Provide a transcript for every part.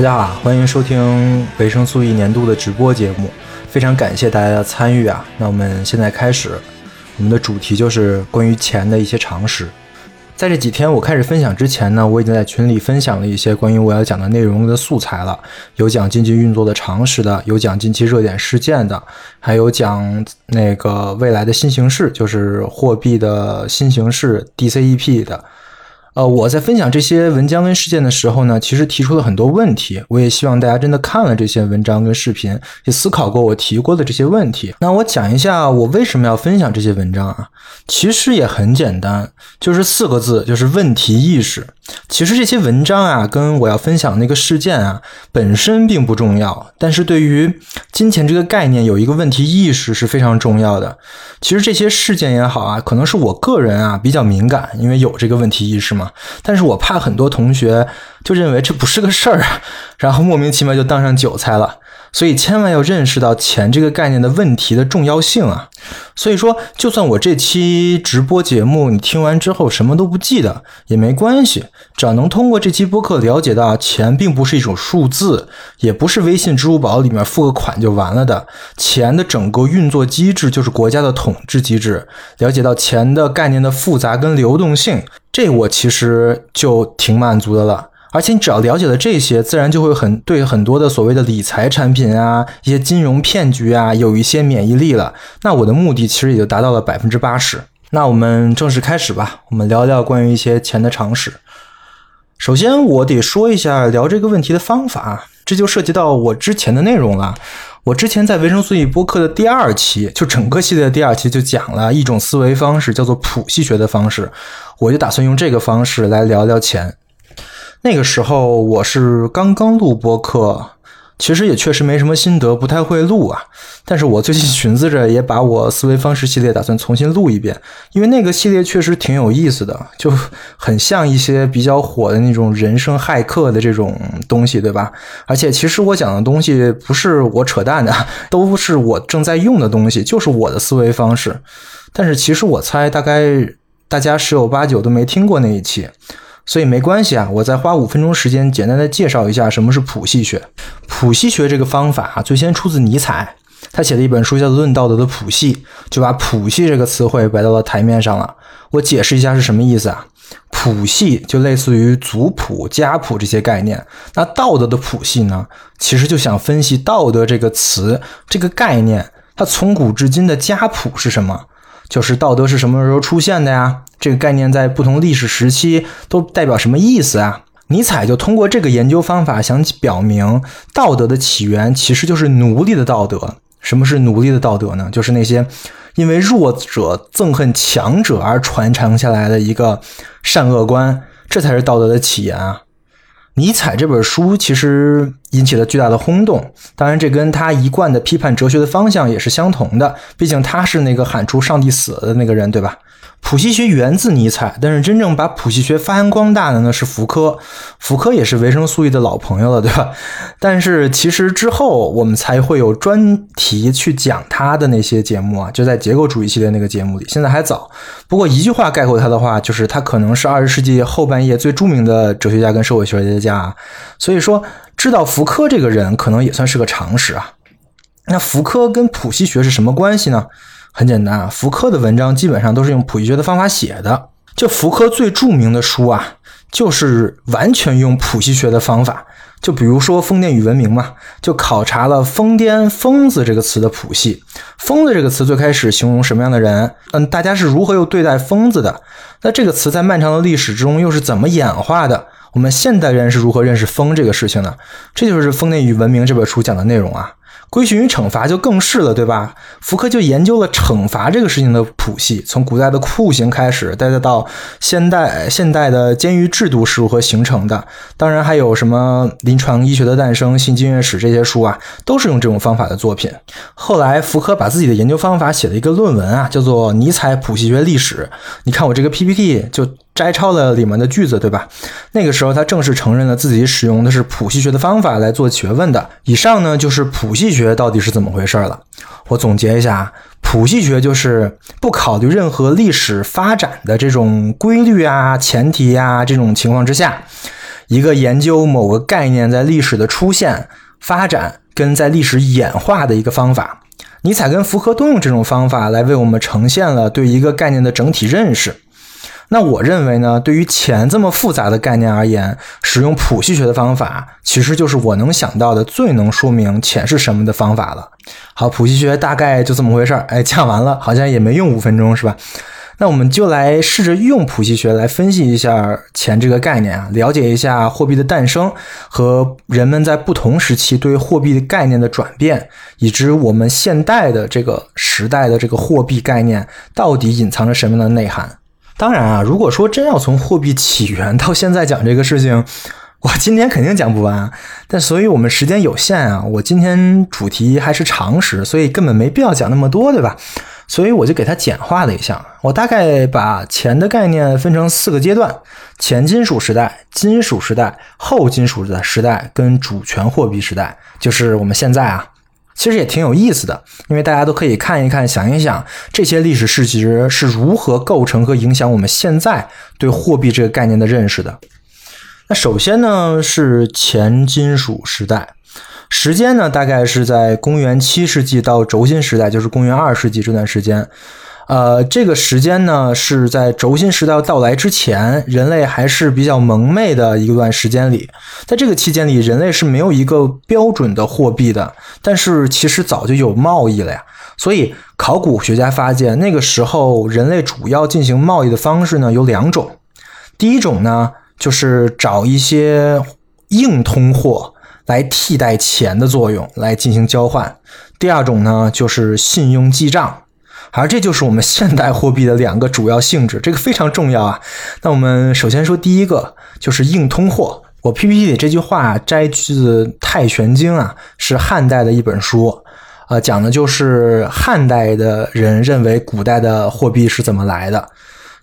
大家好，欢迎收听维生素 E 年度的直播节目，非常感谢大家的参与啊！那我们现在开始，我们的主题就是关于钱的一些常识。在这几天我开始分享之前呢，我已经在群里分享了一些关于我要讲的内容的素材了，有讲经济运作的常识的，有讲近期热点事件的，还有讲那个未来的新形势，就是货币的新形势 DCEP 的。呃，我在分享这些文章跟事件的时候呢，其实提出了很多问题。我也希望大家真的看了这些文章跟视频，也思考过我提过的这些问题。那我讲一下我为什么要分享这些文章啊？其实也很简单，就是四个字，就是问题意识。其实这些文章啊，跟我要分享那个事件啊，本身并不重要，但是对于金钱这个概念有一个问题意识是非常重要的。其实这些事件也好啊，可能是我个人啊比较敏感，因为有这个问题意识嘛。但是我怕很多同学就认为这不是个事儿啊，然后莫名其妙就当上韭菜了。所以千万要认识到钱这个概念的问题的重要性啊！所以说，就算我这期直播节目你听完之后什么都不记得也没关系，只要能通过这期播客了解到钱并不是一种数字，也不是微信、支付宝里面付个款就完了的，钱的整个运作机制就是国家的统治机制，了解到钱的概念的复杂跟流动性，这我其实就挺满足的了。而且你只要了解了这些，自然就会很对很多的所谓的理财产品啊、一些金融骗局啊有一些免疫力了。那我的目的其实也就达到了百分之八十。那我们正式开始吧，我们聊聊关于一些钱的常识。首先，我得说一下聊这个问题的方法，这就涉及到我之前的内容了。我之前在维生素 E 播客的第二期，就整个系列的第二期就讲了一种思维方式，叫做谱系学的方式。我就打算用这个方式来聊聊钱。那个时候我是刚刚录播客，其实也确实没什么心得，不太会录啊。但是我最近寻思着也把我思维方式系列打算重新录一遍，因为那个系列确实挺有意思的，就很像一些比较火的那种人生骇客的这种东西，对吧？而且其实我讲的东西不是我扯淡的，都是我正在用的东西，就是我的思维方式。但是其实我猜大概大家十有八九都没听过那一期。所以没关系啊，我再花五分钟时间简单的介绍一下什么是谱系学。谱系学这个方法啊，最先出自尼采，他写了一本书叫做《论道德的谱系》，就把谱系这个词汇摆到了台面上了。我解释一下是什么意思啊？谱系就类似于族谱、家谱这些概念。那道德的谱系呢，其实就想分析道德这个词这个概念，它从古至今的家谱是什么？就是道德是什么时候出现的呀？这个概念在不同历史时期都代表什么意思啊？尼采就通过这个研究方法想表明，道德的起源其实就是奴隶的道德。什么是奴隶的道德呢？就是那些因为弱者憎恨强者而传承下来的一个善恶观，这才是道德的起源啊。尼采这本书其实引起了巨大的轰动，当然这跟他一贯的批判哲学的方向也是相同的，毕竟他是那个喊出“上帝死了”的那个人，对吧？谱系学源自尼采，但是真正把谱系学发扬光大的呢是福柯。福柯也是维生素 E 的老朋友了，对吧？但是其实之后我们才会有专题去讲他的那些节目啊，就在结构主义系列那个节目里。现在还早，不过一句话概括他的话，就是他可能是二十世纪后半叶最著名的哲学家跟社会学家。所以说，知道福柯这个人，可能也算是个常识啊。那福柯跟谱系学是什么关系呢？很简单啊，福柯的文章基本上都是用谱系学的方法写的。就福柯最著名的书啊，就是完全用谱系学的方法。就比如说《疯癫与文明》嘛，就考察了“疯癫”“疯子”这个词的谱系。疯子这个词最开始形容什么样的人？嗯，大家是如何又对待疯子的？那这个词在漫长的历史之中又是怎么演化的？我们现代人是如何认识疯这个事情的？这就是《疯癫与文明》这本书讲的内容啊。规训与惩罚就更是了，对吧？福柯就研究了惩罚这个事情的谱系，从古代的酷刑开始，再到现代现代的监狱制度是如何形成的。当然还有什么临床医学的诞生、新经验史这些书啊，都是用这种方法的作品。后来福柯把自己的研究方法写了一个论文啊，叫做《尼采谱系学历史》。你看我这个 PPT 就。摘抄了里面的句子，对吧？那个时候他正式承认了自己使用的是谱系学的方法来做学问的。以上呢就是谱系学到底是怎么回事了。我总结一下，谱系学就是不考虑任何历史发展的这种规律啊、前提啊这种情况之下，一个研究某个概念在历史的出现、发展跟在历史演化的一个方法。尼采跟福柯都用这种方法来为我们呈现了对一个概念的整体认识。那我认为呢，对于钱这么复杂的概念而言，使用谱系学的方法，其实就是我能想到的最能说明钱是什么的方法了。好，谱系学大概就这么回事儿。哎，讲完了，好像也没用五分钟，是吧？那我们就来试着用谱系学来分析一下钱这个概念啊，了解一下货币的诞生和人们在不同时期对货币的概念的转变，以及我们现代的这个时代的这个货币概念到底隐藏着什么样的内涵。当然啊，如果说真要从货币起源到现在讲这个事情，我今天肯定讲不完。但所以我们时间有限啊，我今天主题还是常识，所以根本没必要讲那么多，对吧？所以我就给它简化了一下，我大概把钱的概念分成四个阶段：前金属时代、金属时代、后金属的时代跟主权货币时代，就是我们现在啊。其实也挺有意思的，因为大家都可以看一看、想一想这些历史事实是如何构成和影响我们现在对货币这个概念的认识的。那首先呢是前金属时代，时间呢大概是在公元七世纪到轴心时代，就是公元二世纪这段时间。呃，这个时间呢是在轴心时代到来之前，人类还是比较蒙昧的一段时间里。在这个期间里，人类是没有一个标准的货币的，但是其实早就有贸易了呀。所以，考古学家发现，那个时候人类主要进行贸易的方式呢有两种。第一种呢，就是找一些硬通货来替代钱的作用来进行交换；第二种呢，就是信用记账。而这就是我们现代货币的两个主要性质，这个非常重要啊。那我们首先说第一个，就是硬通货。我 PPT 里这句话摘自《太玄经》啊，是汉代的一本书，呃，讲的就是汉代的人认为古代的货币是怎么来的。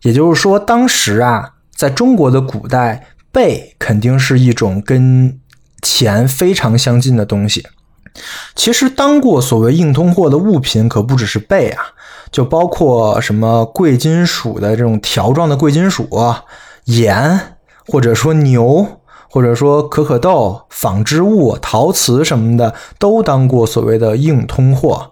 也就是说，当时啊，在中国的古代，贝肯定是一种跟钱非常相近的东西。其实，当过所谓硬通货的物品可不只是贝啊。就包括什么贵金属的这种条状的贵金属，盐，或者说牛，或者说可可豆、纺织物、陶瓷什么的，都当过所谓的硬通货。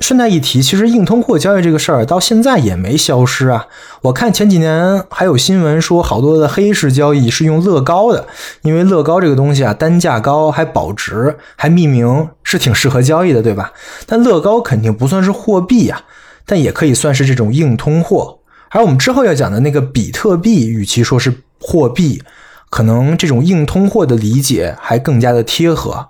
顺带一提，其实硬通货交易这个事儿到现在也没消失啊。我看前几年还有新闻说，好多的黑市交易是用乐高的，因为乐高这个东西啊，单价高，还保值，还匿名，是挺适合交易的，对吧？但乐高肯定不算是货币呀。但也可以算是这种硬通货，而我们之后要讲的那个比特币，与其说是货币，可能这种硬通货的理解还更加的贴合。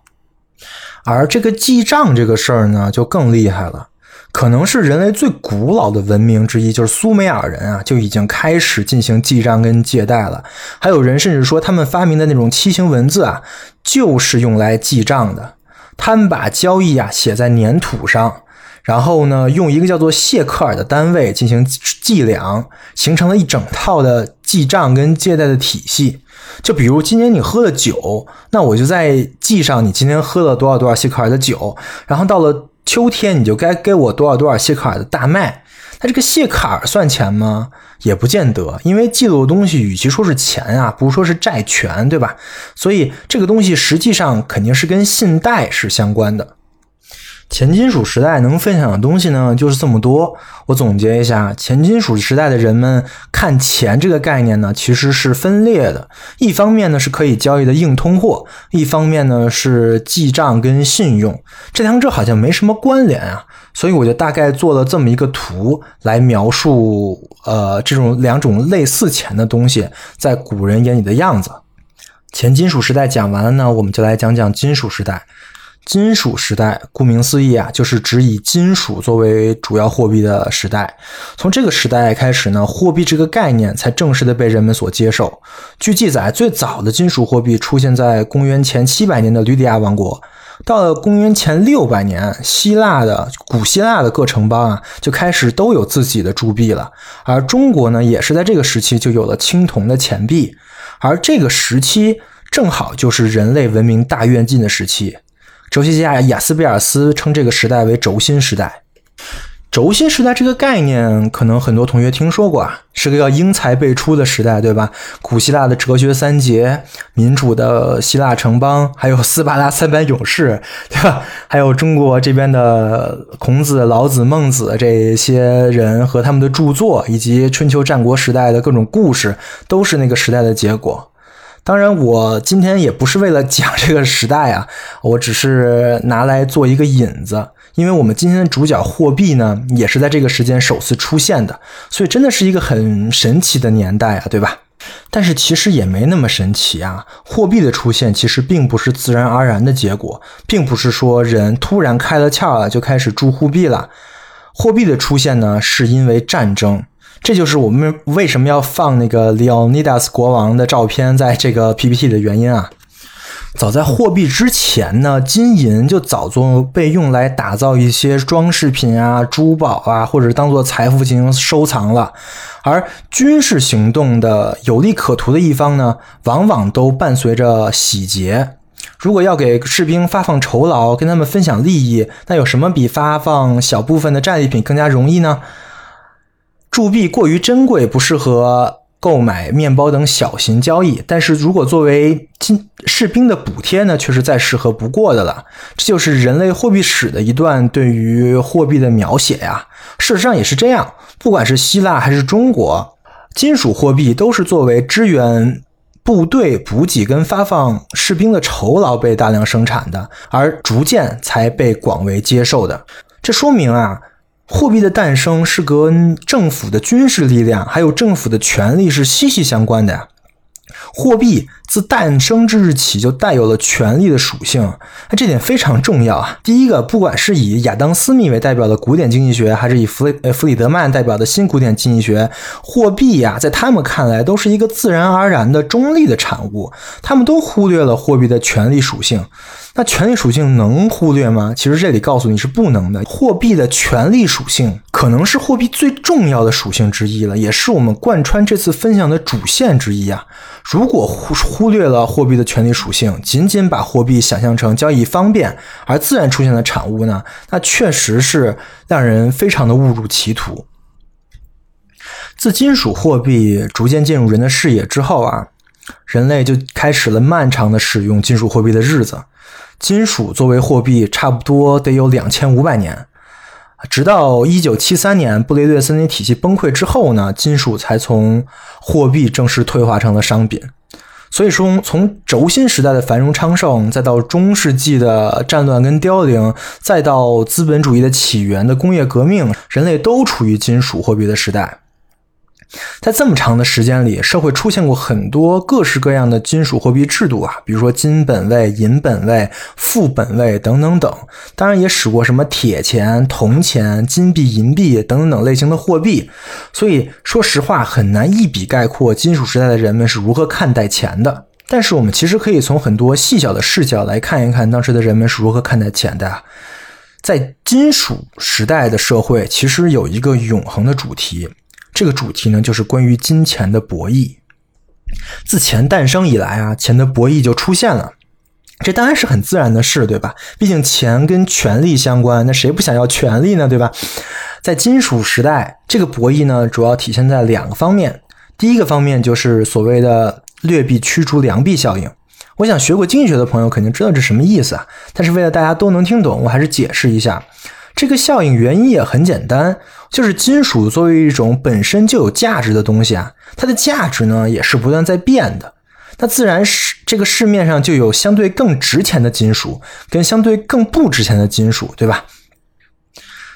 而这个记账这个事儿呢，就更厉害了，可能是人类最古老的文明之一，就是苏美尔人啊，就已经开始进行记账跟借贷了。还有人甚至说，他们发明的那种楔形文字啊，就是用来记账的。他们把交易啊写在粘土上。然后呢，用一个叫做谢克尔的单位进行计量，形成了一整套的记账跟借贷的体系。就比如今年你喝了酒，那我就在记上你今天喝了多少多少谢克尔的酒。然后到了秋天，你就该给我多少多少谢克尔的大麦。那这个谢克尔算钱吗？也不见得，因为记录的东西与其说是钱啊，不如说是债权，对吧？所以这个东西实际上肯定是跟信贷是相关的。前金属时代能分享的东西呢，就是这么多。我总结一下，前金属时代的人们看钱这个概念呢，其实是分裂的。一方面呢是可以交易的硬通货，一方面呢是记账跟信用，这两者好像没什么关联啊。所以我就大概做了这么一个图来描述，呃，这种两种类似钱的东西在古人眼里的样子。前金属时代讲完了呢，我们就来讲讲金属时代。金属时代，顾名思义啊，就是指以金属作为主要货币的时代。从这个时代开始呢，货币这个概念才正式的被人们所接受。据记载，最早的金属货币出现在公元前七百年的吕底亚王国。到了公元前六百年，希腊的古希腊的各城邦啊，就开始都有自己的铸币了。而中国呢，也是在这个时期就有了青铜的钱币。而这个时期正好就是人类文明大跃进的时期。哲学家雅斯贝尔斯称这个时代为轴心时代。轴心时代这个概念，可能很多同学听说过啊，是个要英才辈出的时代，对吧？古希腊的哲学三杰，民主的希腊城邦，还有斯巴达三百勇士，对吧？还有中国这边的孔子、老子、孟子这些人和他们的著作，以及春秋战国时代的各种故事，都是那个时代的结果。当然，我今天也不是为了讲这个时代啊，我只是拿来做一个引子。因为我们今天的主角货币呢，也是在这个时间首次出现的，所以真的是一个很神奇的年代啊，对吧？但是其实也没那么神奇啊。货币的出现其实并不是自然而然的结果，并不是说人突然开了窍了就开始铸货币了。货币的出现呢，是因为战争。这就是我们为什么要放那个 Leonidas 国王的照片在这个 PPT 的原因啊。早在货币之前呢，金银就早就被用来打造一些装饰品啊、珠宝啊，或者当做财富进行收藏了。而军事行动的有利可图的一方呢，往往都伴随着洗劫。如果要给士兵发放酬劳，跟他们分享利益，那有什么比发放小部分的战利品更加容易呢？铸币过于珍贵，不适合。购买面包等小型交易，但是如果作为金士兵的补贴呢，却是再适合不过的了。这就是人类货币史的一段对于货币的描写呀。事实上也是这样，不管是希腊还是中国，金属货币都是作为支援部队补给跟发放士兵的酬劳被大量生产的，而逐渐才被广为接受的。这说明啊。货币的诞生是跟政府的军事力量还有政府的权力是息息相关的呀。货币自诞生之日起就带有了权力的属性，那这点非常重要啊。第一个，不管是以亚当·斯密为代表的古典经济学，还是以弗里弗里德曼代表的新古典经济学，货币呀，在他们看来都是一个自然而然的中立的产物，他们都忽略了货币的权力属性。那权力属性能忽略吗？其实这里告诉你是不能的。货币的权力属性可能是货币最重要的属性之一了，也是我们贯穿这次分享的主线之一啊。如果忽忽忽略了货币的权力属性，仅仅把货币想象成交易方便而自然出现的产物呢？那确实是让人非常的误入歧途。自金属货币逐渐进入人的视野之后啊，人类就开始了漫长的使用金属货币的日子。金属作为货币，差不多得有两千五百年，直到一九七三年布雷顿森林体系崩溃之后呢，金属才从货币正式退化成了商品。所以说，从轴心时代的繁荣昌盛，再到中世纪的战乱跟凋零，再到资本主义的起源的工业革命，人类都处于金属货币的时代。在这么长的时间里，社会出现过很多各式各样的金属货币制度啊，比如说金本位、银本位、副本位等等等。当然，也使过什么铁钱、铜钱、金币、银币等等等类型的货币。所以说实话，很难一笔概括金属时代的人们是如何看待钱的。但是，我们其实可以从很多细小的视角来看一看当时的人们是如何看待钱的。在金属时代的社会，其实有一个永恒的主题。这个主题呢，就是关于金钱的博弈。自钱诞生以来啊，钱的博弈就出现了。这当然是很自然的事，对吧？毕竟钱跟权力相关，那谁不想要权力呢，对吧？在金属时代，这个博弈呢，主要体现在两个方面。第一个方面就是所谓的劣币驱逐良币效应。我想学过经济学的朋友肯定知道这什么意思啊，但是为了大家都能听懂，我还是解释一下。这个效应原因也很简单，就是金属作为一种本身就有价值的东西啊，它的价值呢也是不断在变的。那自然是这个市面上就有相对更值钱的金属，跟相对更不值钱的金属，对吧？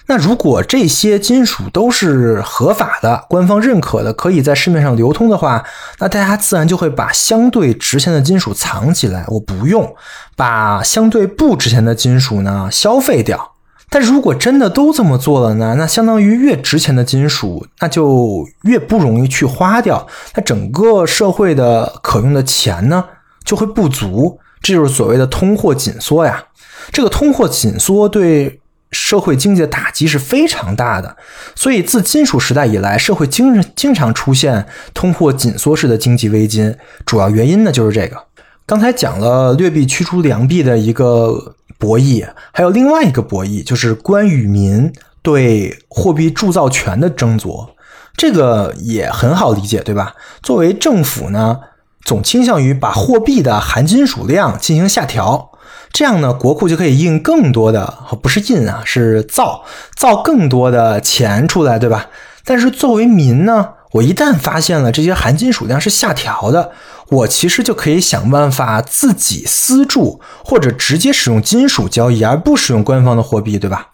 那如果这些金属都是合法的、官方认可的，可以在市面上流通的话，那大家自然就会把相对值钱的金属藏起来，我不用把相对不值钱的金属呢消费掉。但如果真的都这么做了呢？那相当于越值钱的金属，那就越不容易去花掉，那整个社会的可用的钱呢就会不足，这就是所谓的通货紧缩呀。这个通货紧缩对社会经济的打击是非常大的，所以自金属时代以来，社会经经常出现通货紧缩式的经济危机，主要原因呢就是这个。刚才讲了劣币驱逐良币的一个。博弈还有另外一个博弈，就是官与民对货币铸造权的争夺，这个也很好理解，对吧？作为政府呢，总倾向于把货币的含金属量进行下调，这样呢，国库就可以印更多的，不是印啊，是造造更多的钱出来，对吧？但是作为民呢，我一旦发现了这些含金属量是下调的，我其实就可以想办法自己私铸，或者直接使用金属交易，而不使用官方的货币，对吧？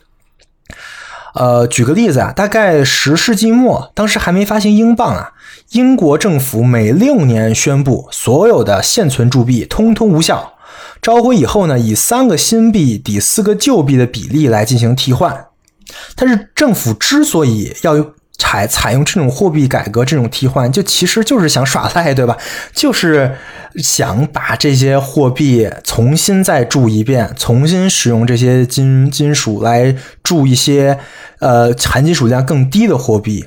呃，举个例子啊，大概十世纪末，当时还没发行英镑啊，英国政府每六年宣布所有的现存铸币通通无效，召回以后呢，以三个新币抵四个旧币的比例来进行替换。但是政府之所以要用采采用这种货币改革，这种替换，就其实就是想耍赖，对吧？就是想把这些货币重新再铸一遍，重新使用这些金金属来铸一些呃含金属量更低的货币。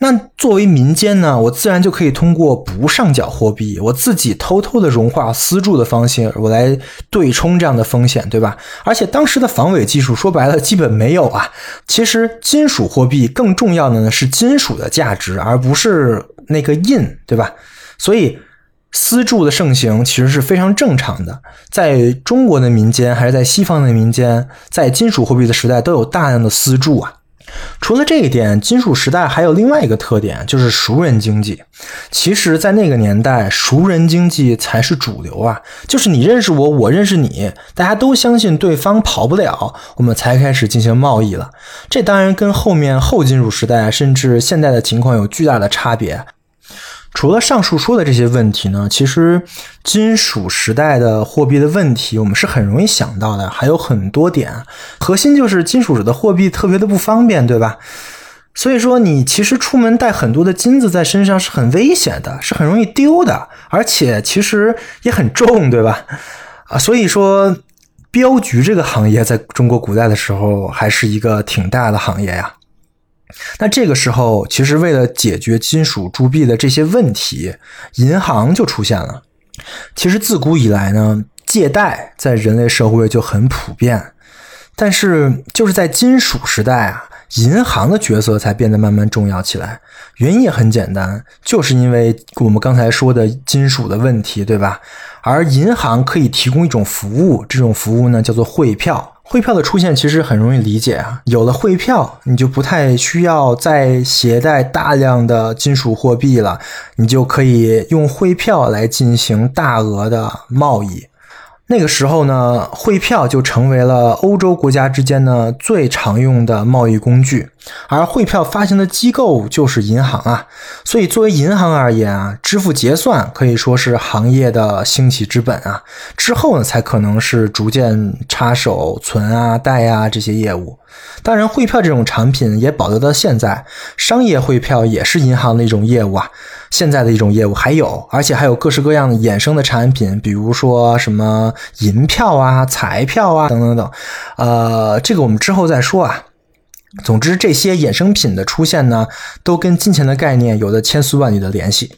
那作为民间呢，我自然就可以通过不上缴货币，我自己偷偷的融化私铸的方式，我来对冲这样的风险，对吧？而且当时的防伪技术说白了基本没有啊。其实金属货币更重要的呢是金属的价值，而不是那个印，对吧？所以私铸的盛行其实是非常正常的，在中国的民间还是在西方的民间，在金属货币的时代都有大量的私铸啊。除了这一点，金属时代还有另外一个特点，就是熟人经济。其实，在那个年代，熟人经济才是主流啊，就是你认识我，我认识你，大家都相信对方跑不了，我们才开始进行贸易了。这当然跟后面后金属时代，甚至现在的情况有巨大的差别。除了上述说的这些问题呢，其实金属时代的货币的问题，我们是很容易想到的，还有很多点。核心就是金属的货币特别的不方便，对吧？所以说，你其实出门带很多的金子在身上是很危险的，是很容易丢的，而且其实也很重，对吧？啊，所以说，镖局这个行业在中国古代的时候还是一个挺大的行业呀。那这个时候，其实为了解决金属铸币的这些问题，银行就出现了。其实自古以来呢，借贷在人类社会就很普遍，但是就是在金属时代啊，银行的角色才变得慢慢重要起来。原因也很简单，就是因为我们刚才说的金属的问题，对吧？而银行可以提供一种服务，这种服务呢叫做汇票。汇票的出现其实很容易理解啊，有了汇票，你就不太需要再携带大量的金属货币了，你就可以用汇票来进行大额的贸易。那个时候呢，汇票就成为了欧洲国家之间呢最常用的贸易工具，而汇票发行的机构就是银行啊。所以，作为银行而言啊，支付结算可以说是行业的兴起之本啊。之后呢，才可能是逐渐插手存啊、贷啊这些业务。当然，汇票这种产品也保留到现在，商业汇票也是银行的一种业务啊。现在的一种业务还有，而且还有各式各样的衍生的产品，比如说什么银票啊、彩票啊等等等。呃，这个我们之后再说啊。总之，这些衍生品的出现呢，都跟金钱的概念有着千丝万缕的联系。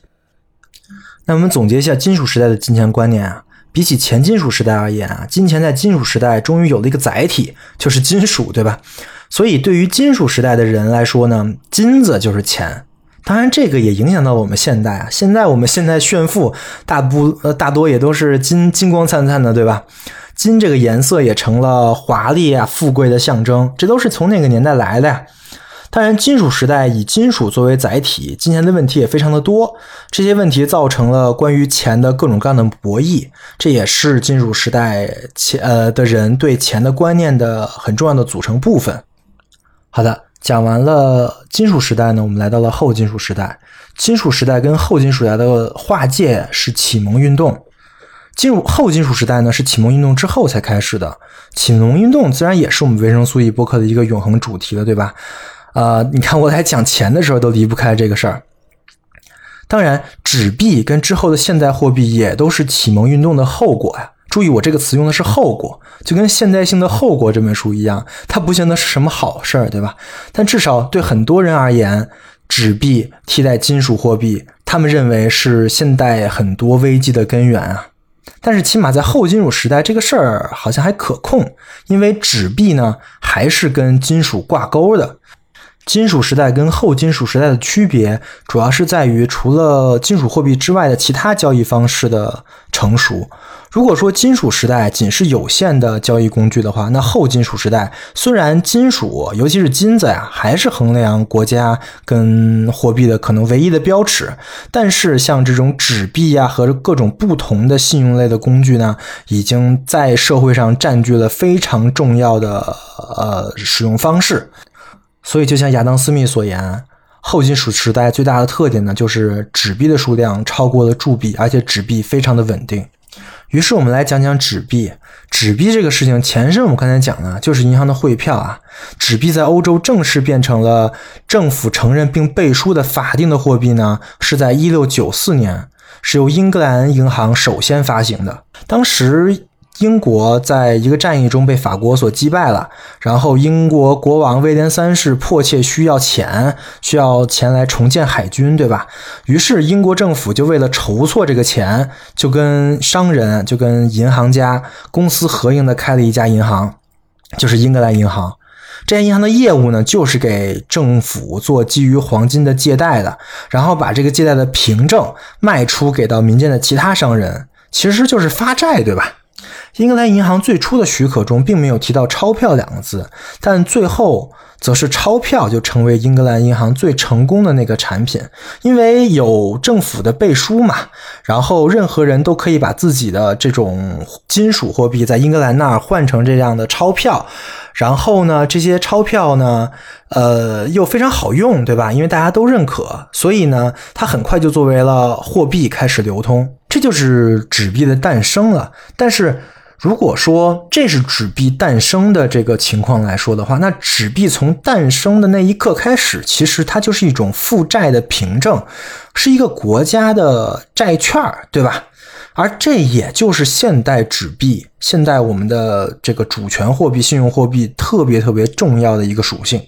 那我们总结一下金属时代的金钱观念啊，比起前金属时代而言啊，金钱在金属时代终于有了一个载体，就是金属，对吧？所以，对于金属时代的人来说呢，金子就是钱。当然，这个也影响到我们现代啊。现在我们现在炫富，大部呃大多也都是金金光灿灿的，对吧？金这个颜色也成了华丽啊、富贵的象征，这都是从那个年代来的呀。当然，金属时代以金属作为载体，金钱的问题也非常的多。这些问题造成了关于钱的各种各样的博弈，这也是金属时代钱呃的人对钱的观念的很重要的组成部分。好的。讲完了金属时代呢，我们来到了后金属时代。金属时代跟后金属时代的划界是启蒙运动。进入后金属时代呢，是启蒙运动之后才开始的。启蒙运动自然也是我们维生素 E 播客的一个永恒主题了，对吧？呃，你看我在讲钱的时候都离不开这个事儿。当然，纸币跟之后的现代货币也都是启蒙运动的后果呀。注意，我这个词用的是后果，就跟《现代性的后果》这本书一样，它不见得是什么好事儿，对吧？但至少对很多人而言，纸币替代金属货币，他们认为是现代很多危机的根源啊。但是起码在后金属时代，这个事儿好像还可控，因为纸币呢还是跟金属挂钩的。金属时代跟后金属时代的区别，主要是在于除了金属货币之外的其他交易方式的成熟。如果说金属时代仅是有限的交易工具的话，那后金属时代虽然金属，尤其是金子呀，还是衡量国家跟货币的可能唯一的标尺，但是像这种纸币呀和各种不同的信用类的工具呢，已经在社会上占据了非常重要的呃使用方式。所以，就像亚当·斯密所言，后金属时代最大的特点呢，就是纸币的数量超过了铸币，而且纸币非常的稳定。于是我们来讲讲纸币。纸币这个事情，前身我们刚才讲了就是银行的汇票啊。纸币在欧洲正式变成了政府承认并背书的法定的货币呢，是在一六九四年，是由英格兰银行首先发行的。当时。英国在一个战役中被法国所击败了，然后英国国王威廉三世迫切需要钱，需要钱来重建海军，对吧？于是英国政府就为了筹措这个钱，就跟商人、就跟银行家公司合营的开了一家银行，就是英格兰银行。这家银行的业务呢，就是给政府做基于黄金的借贷的，然后把这个借贷的凭证卖出给到民间的其他商人，其实就是发债，对吧？英格兰银行最初的许可中并没有提到钞票两个字，但最后则是钞票就成为英格兰银行最成功的那个产品，因为有政府的背书嘛，然后任何人都可以把自己的这种金属货币在英格兰那儿换成这样的钞票，然后呢，这些钞票呢，呃，又非常好用，对吧？因为大家都认可，所以呢，它很快就作为了货币开始流通，这就是纸币的诞生了。但是。如果说这是纸币诞生的这个情况来说的话，那纸币从诞生的那一刻开始，其实它就是一种负债的凭证，是一个国家的债券，对吧？而这也就是现代纸币、现代我们的这个主权货币、信用货币特别特别重要的一个属性。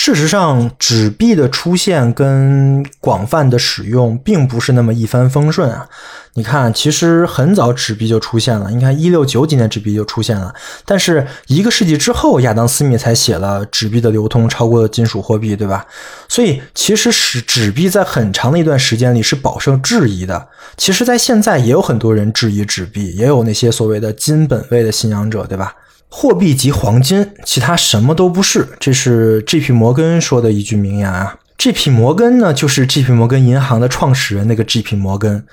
事实上，纸币的出现跟广泛的使用并不是那么一帆风顺啊。你看，其实很早纸币就出现了。你看，一六九几年纸币就出现了，但是一个世纪之后，亚当·斯密才写了纸币的流通超过了金属货币，对吧？所以，其实使纸币在很长的一段时间里是饱受质疑的。其实，在现在也有很多人质疑纸币，也有那些所谓的金本位的信仰者，对吧？货币即黄金，其他什么都不是。这是 G.P. 摩根说的一句名言啊。G.P. 摩根呢，就是 G.P. 摩根银行的创始人那个 G.P. 摩根。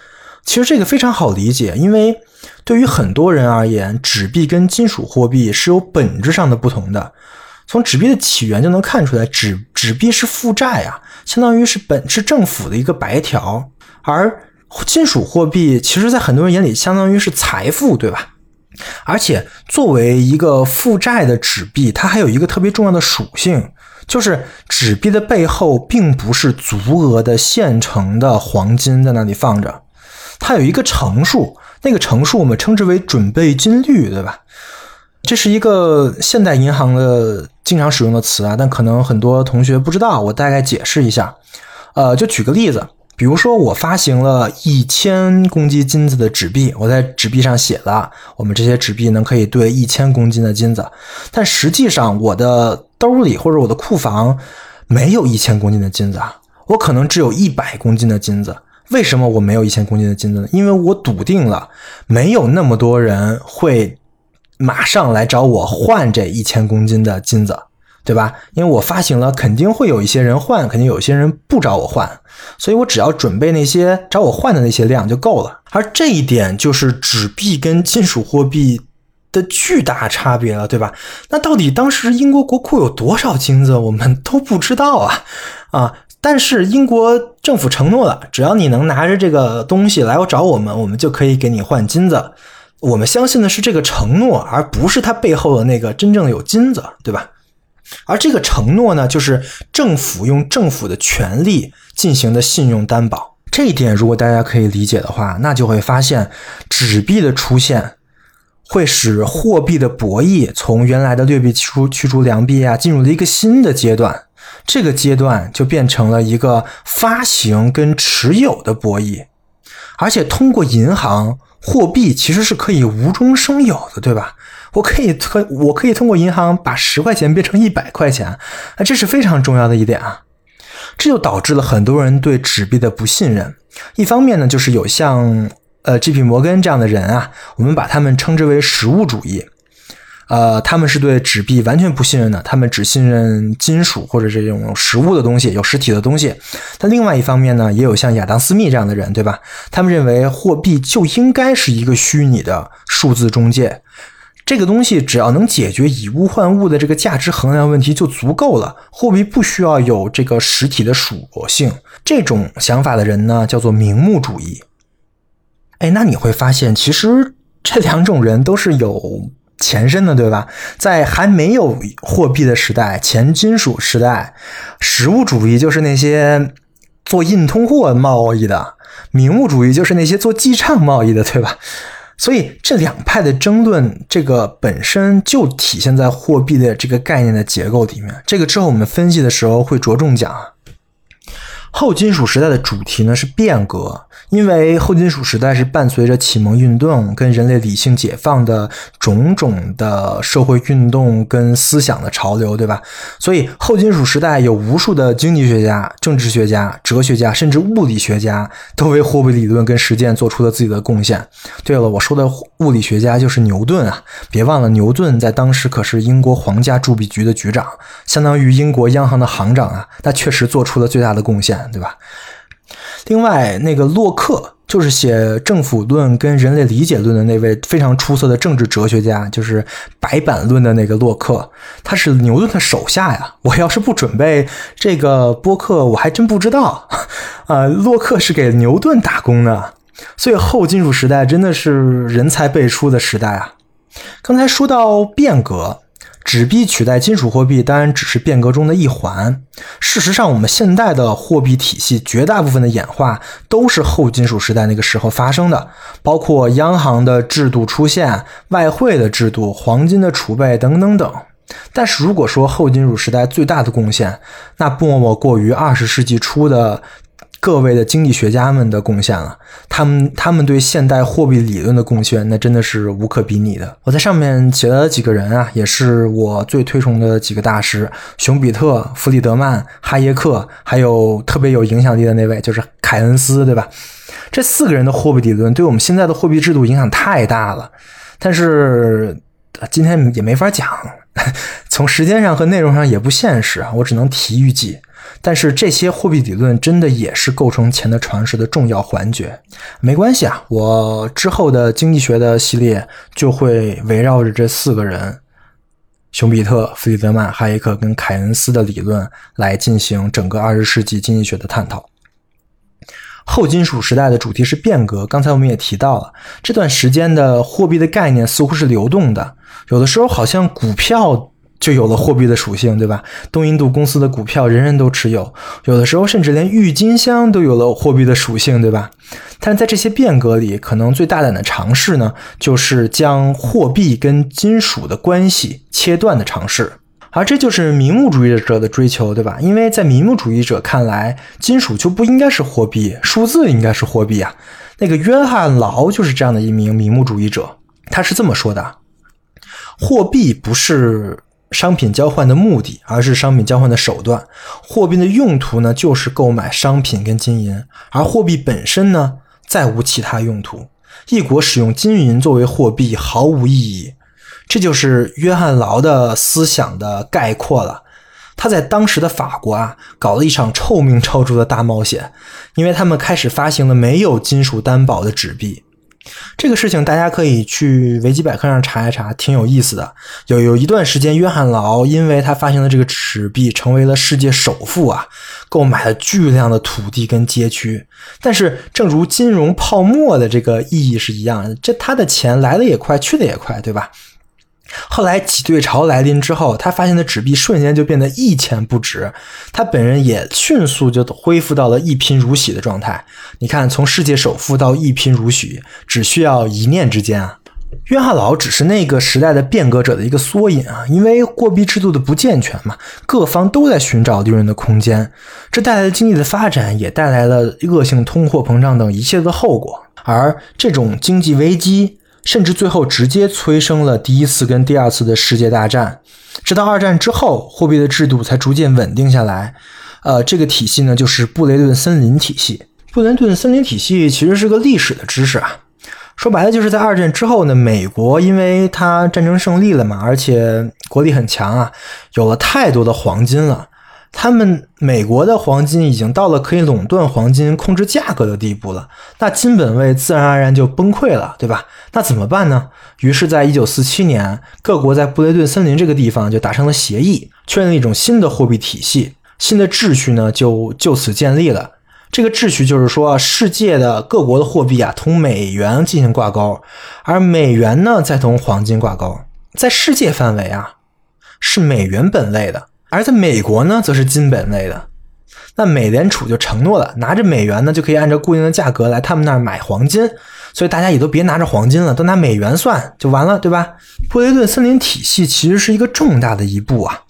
其实这个非常好理解，因为对于很多人而言，纸币跟金属货币是有本质上的不同的。从纸币的起源就能看出来，纸纸币是负债啊，相当于是本是政府的一个白条，而金属货币其实在很多人眼里相当于是财富，对吧？而且作为一个负债的纸币，它还有一个特别重要的属性，就是纸币的背后并不是足额的现成的黄金在那里放着，它有一个乘数，那个乘数我们称之为准备金率，对吧？这是一个现代银行的经常使用的词啊，但可能很多同学不知道，我大概解释一下。呃，就举个例子。比如说，我发行了一千公斤金子的纸币，我在纸币上写了，我们这些纸币能可以兑一千公斤的金子，但实际上我的兜里或者我的库房没有一千公斤的金子啊，我可能只有一百公斤的金子。为什么我没有一千公斤的金子呢？因为我笃定了，没有那么多人会马上来找我换这一千公斤的金子。对吧？因为我发行了，肯定会有一些人换，肯定有些人不找我换，所以我只要准备那些找我换的那些量就够了。而这一点就是纸币跟金属货币的巨大差别了，对吧？那到底当时英国国库有多少金子，我们都不知道啊啊！但是英国政府承诺了，只要你能拿着这个东西来找我们，我们就可以给你换金子。我们相信的是这个承诺，而不是它背后的那个真正有金子，对吧？而这个承诺呢，就是政府用政府的权力进行的信用担保。这一点，如果大家可以理解的话，那就会发现，纸币的出现会使货币的博弈从原来的劣币驱逐驱逐良币啊，进入了一个新的阶段。这个阶段就变成了一个发行跟持有的博弈，而且通过银行。货币其实是可以无中生有的，对吧？我可以通，我可以通过银行把十块钱变成一百块钱，啊，这是非常重要的一点啊。这就导致了很多人对纸币的不信任。一方面呢，就是有像呃 G.P. 摩根这样的人啊，我们把他们称之为实物主义。呃，他们是对纸币完全不信任的，他们只信任金属或者这种实物的东西，有实体的东西。但另外一方面呢，也有像亚当·斯密这样的人，对吧？他们认为货币就应该是一个虚拟的数字中介。这个东西只要能解决以物换物的这个价值衡量问题就足够了，货币不需要有这个实体的属性。这种想法的人呢，叫做名目主义。哎，那你会发现，其实这两种人都是有前身的，对吧？在还没有货币的时代，前金属时代，实物主义就是那些做硬通货贸易的，名目主义就是那些做记账贸易的，对吧？所以这两派的争论，这个本身就体现在货币的这个概念的结构里面。这个之后我们分析的时候会着重讲。后金属时代的主题呢是变革，因为后金属时代是伴随着启蒙运动跟人类理性解放的种种的社会运动跟思想的潮流，对吧？所以后金属时代有无数的经济学家、政治学家、哲学家，甚至物理学家都为货币理论跟实践做出了自己的贡献。对了，我说的物理学家就是牛顿啊！别忘了，牛顿在当时可是英国皇家铸币局的局长，相当于英国央行的行长啊！他确实做出了最大的贡献。对吧？另外，那个洛克就是写《政府论》跟《人类理解论》的那位非常出色的政治哲学家，就是白板论的那个洛克，他是牛顿的手下呀。我要是不准备这个播客，我还真不知道啊。洛克是给牛顿打工的，所以后金属时代真的是人才辈出的时代啊。刚才说到变革。纸币取代金属货币，当然只是变革中的一环。事实上，我们现代的货币体系绝大部分的演化都是后金属时代那个时候发生的，包括央行的制度出现、外汇的制度、黄金的储备等等等。但是，如果说后金属时代最大的贡献，那不莫过于二十世纪初的。各位的经济学家们的贡献了，他们他们对现代货币理论的贡献，那真的是无可比拟的。我在上面写了几个人啊，也是我最推崇的几个大师：熊彼特、弗里德曼、哈耶克，还有特别有影响力的那位就是凯恩斯，对吧？这四个人的货币理论对我们现在的货币制度影响太大了。但是今天也没法讲，从时间上和内容上也不现实啊，我只能提一记。但是这些货币理论真的也是构成钱的常识的重要环节。没关系啊，我之后的经济学的系列就会围绕着这四个人——熊彼特、弗里德曼、哈耶克跟凯恩斯的理论来进行整个二十世纪经济学的探讨。后金属时代的主题是变革，刚才我们也提到了，这段时间的货币的概念似乎是流动的，有的时候好像股票。就有了货币的属性，对吧？东印度公司的股票人人都持有，有的时候甚至连郁金香都有了货币的属性，对吧？但在这些变革里，可能最大胆的尝试呢，就是将货币跟金属的关系切断的尝试，而这就是名目主义者的追求，对吧？因为在名目主义者看来，金属就不应该是货币，数字应该是货币啊。那个约翰劳就是这样的一名名目主义者，他是这么说的：货币不是。商品交换的目的，而是商品交换的手段。货币的用途呢，就是购买商品跟金银，而货币本身呢，再无其他用途。一国使用金银作为货币毫无意义。这就是约翰劳的思想的概括了。他在当时的法国啊，搞了一场臭名昭著的大冒险，因为他们开始发行了没有金属担保的纸币。这个事情大家可以去维基百科上查一查，挺有意思的。有有一段时间，约翰劳因为他发行的这个纸币成为了世界首富啊，购买了巨量的土地跟街区。但是，正如金融泡沫的这个意义是一样的，这他的钱来的也快，去的也快，对吧？后来挤兑潮来临之后，他发现的纸币瞬间就变得一钱不值，他本人也迅速就恢复到了一贫如洗的状态。你看，从世界首富到一贫如洗，只需要一念之间啊！约翰劳只是那个时代的变革者的一个缩影啊，因为货币制度的不健全嘛，各方都在寻找利润的空间，这带来的经济的发展，也带来了恶性通货膨胀等一切的后果。而这种经济危机，甚至最后直接催生了第一次跟第二次的世界大战。直到二战之后，货币的制度才逐渐稳定下来。呃，这个体系呢，就是布雷顿森林体系。布雷顿森林体系其实是个历史的知识啊。说白了，就是在二战之后呢，美国因为它战争胜利了嘛，而且国力很强啊，有了太多的黄金了。他们美国的黄金已经到了可以垄断黄金、控制价格的地步了，那金本位自然而然就崩溃了，对吧？那怎么办呢？于是，在一九四七年，各国在布雷顿森林这个地方就达成了协议，确认了一种新的货币体系，新的秩序呢就就此建立了。这个秩序就是说，世界的各国的货币啊，同美元进行挂钩，而美元呢，再同黄金挂钩。在世界范围啊，是美元本位的；而在美国呢，则是金本位的。那美联储就承诺了，拿着美元呢，就可以按照固定的价格来他们那儿买黄金。所以大家也都别拿着黄金了，都拿美元算就完了，对吧？布雷顿森林体系其实是一个重大的一步啊。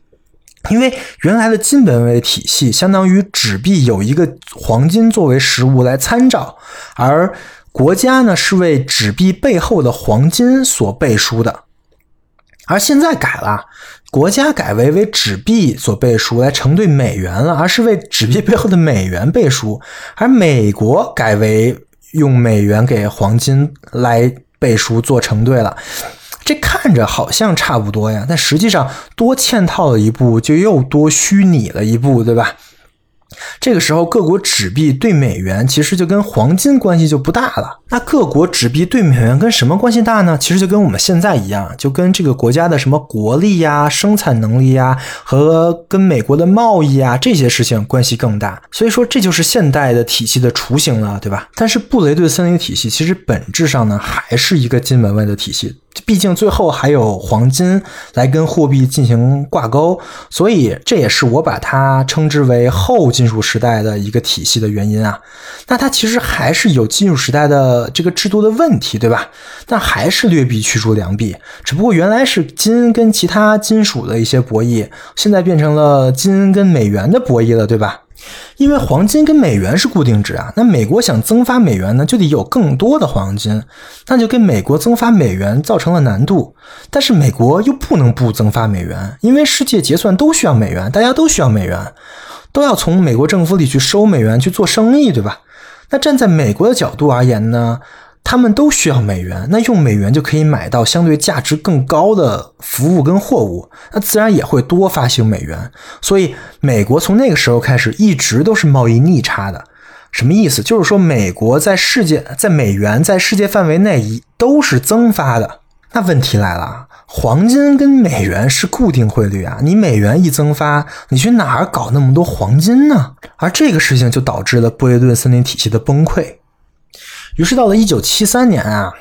因为原来的金本位体系相当于纸币有一个黄金作为实物来参照，而国家呢是为纸币背后的黄金所背书的。而现在改了，国家改为为纸币所背书来承兑美元了，而是为纸币背后的美元背书。而美国改为用美元给黄金来背书做承兑了。这看着好像差不多呀，但实际上多嵌套了一步，就又多虚拟了一步，对吧？这个时候，各国纸币对美元其实就跟黄金关系就不大了。那各国纸币对美元跟什么关系大呢？其实就跟我们现在一样，就跟这个国家的什么国力呀、生产能力呀，和跟美国的贸易啊这些事情关系更大。所以说，这就是现代的体系的雏形了，对吧？但是布雷顿森林体系其实本质上呢，还是一个金本位的体系。毕竟最后还有黄金来跟货币进行挂钩，所以这也是我把它称之为后金属时代的一个体系的原因啊。那它其实还是有金属时代的这个制度的问题，对吧？但还是劣币驱逐良币，只不过原来是金跟其他金属的一些博弈，现在变成了金跟美元的博弈了，对吧？因为黄金跟美元是固定值啊，那美国想增发美元呢，就得有更多的黄金，那就给美国增发美元造成了难度。但是美国又不能不增发美元，因为世界结算都需要美元，大家都需要美元，都要从美国政府里去收美元去做生意，对吧？那站在美国的角度而言呢？他们都需要美元，那用美元就可以买到相对价值更高的服务跟货物，那自然也会多发行美元。所以，美国从那个时候开始一直都是贸易逆差的。什么意思？就是说，美国在世界在美元在世界范围内一都是增发的。那问题来了，黄金跟美元是固定汇率啊，你美元一增发，你去哪儿搞那么多黄金呢？而这个事情就导致了布雷顿森林体系的崩溃。于是到了一九七三年啊，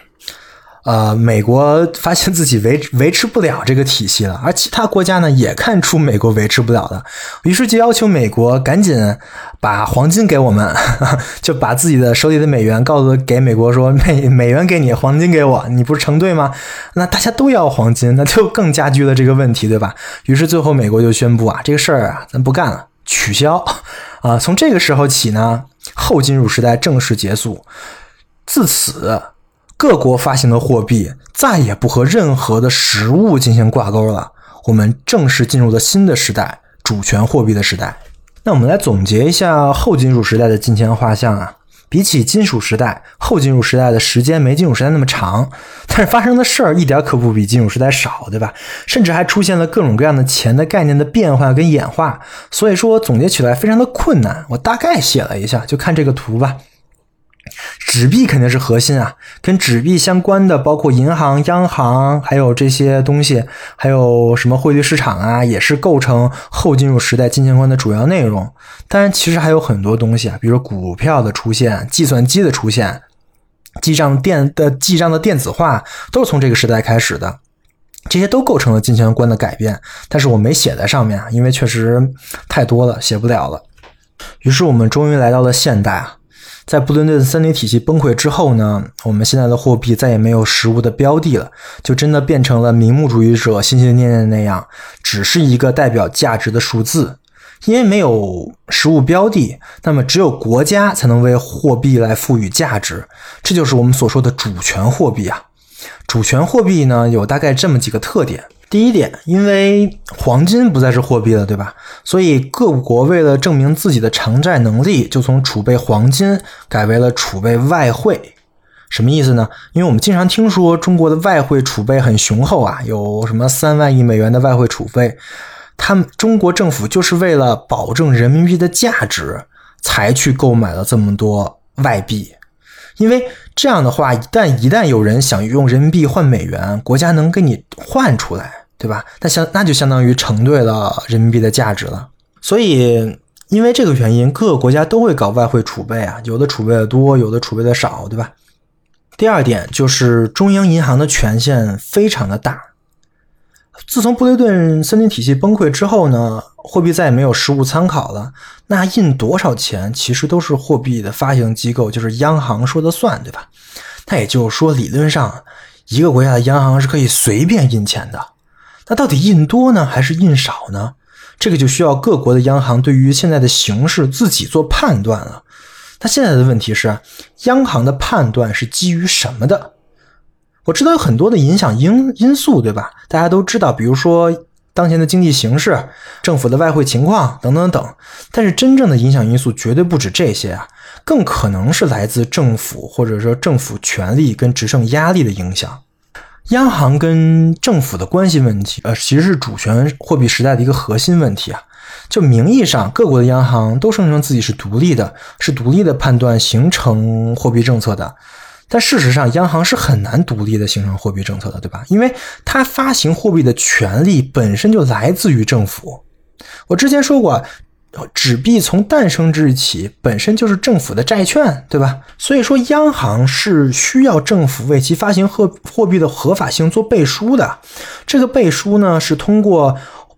呃，美国发现自己维维持不了这个体系了，而其他国家呢也看出美国维持不了的，于是就要求美国赶紧把黄金给我们，就把自己的手里的美元告诉给美国说美美元给你，黄金给我，你不是成对吗？那大家都要黄金，那就更加剧了这个问题，对吧？于是最后美国就宣布啊，这个事儿啊，咱不干了，取消 啊。从这个时候起呢，后金融时代正式结束。自此，各国发行的货币再也不和任何的实物进行挂钩了。我们正式进入了新的时代——主权货币的时代。那我们来总结一下后金属时代的金钱画像啊。比起金属时代，后金属时代的时间没金属时代那么长，但是发生的事儿一点可不比金属时代少，对吧？甚至还出现了各种各样的钱的概念的变化跟演化。所以说，总结起来非常的困难。我大概写了一下，就看这个图吧。纸币肯定是核心啊，跟纸币相关的包括银行、央行，还有这些东西，还有什么汇率市场啊，也是构成后金属时代金钱观的主要内容。当然，其实还有很多东西啊，比如说股票的出现、计算机的出现、记账电的记账的电子化，都是从这个时代开始的。这些都构成了金钱观的改变，但是我没写在上面啊，因为确实太多了，写不了了。于是我们终于来到了现代啊。在布伦顿森林体系崩溃之后呢，我们现在的货币再也没有实物的标的了，就真的变成了名目主义者心心念念那样，只是一个代表价值的数字。因为没有实物标的，那么只有国家才能为货币来赋予价值，这就是我们所说的主权货币啊。主权货币呢，有大概这么几个特点。第一点，因为黄金不再是货币了，对吧？所以各国为了证明自己的偿债能力，就从储备黄金改为了储备外汇。什么意思呢？因为我们经常听说中国的外汇储备很雄厚啊，有什么三万亿美元的外汇储备。他们中国政府就是为了保证人民币的价值，才去购买了这么多外币。因为这样的话，一旦一旦有人想用人民币换美元，国家能给你换出来，对吧？那相那就相当于承兑了人民币的价值了。所以，因为这个原因，各个国家都会搞外汇储备啊，有的储备的多，有的储备的少，对吧？第二点就是中央银行的权限非常的大。自从布雷顿森林体系崩溃之后呢，货币再也没有实物参考了。那印多少钱，其实都是货币的发行机构，就是央行说的算，对吧？那也就是说，理论上一个国家的央行是可以随便印钱的。那到底印多呢，还是印少呢？这个就需要各国的央行对于现在的形势自己做判断了。那现在的问题是，央行的判断是基于什么的？我知道有很多的影响因因素，对吧？大家都知道，比如说当前的经济形势、政府的外汇情况等等等。但是真正的影响因素绝对不止这些啊，更可能是来自政府或者说政府权力跟执政压力的影响。央行跟政府的关系问题，呃，其实是主权货币时代的一个核心问题啊。就名义上，各国的央行都声称自己是独立的，是独立的判断形成货币政策的。但事实上，央行是很难独立的形成货币政策的，对吧？因为它发行货币的权利本身就来自于政府。我之前说过，纸币从诞生之日起本身就是政府的债券，对吧？所以说，央行是需要政府为其发行货货币的合法性做背书的。这个背书呢，是通过。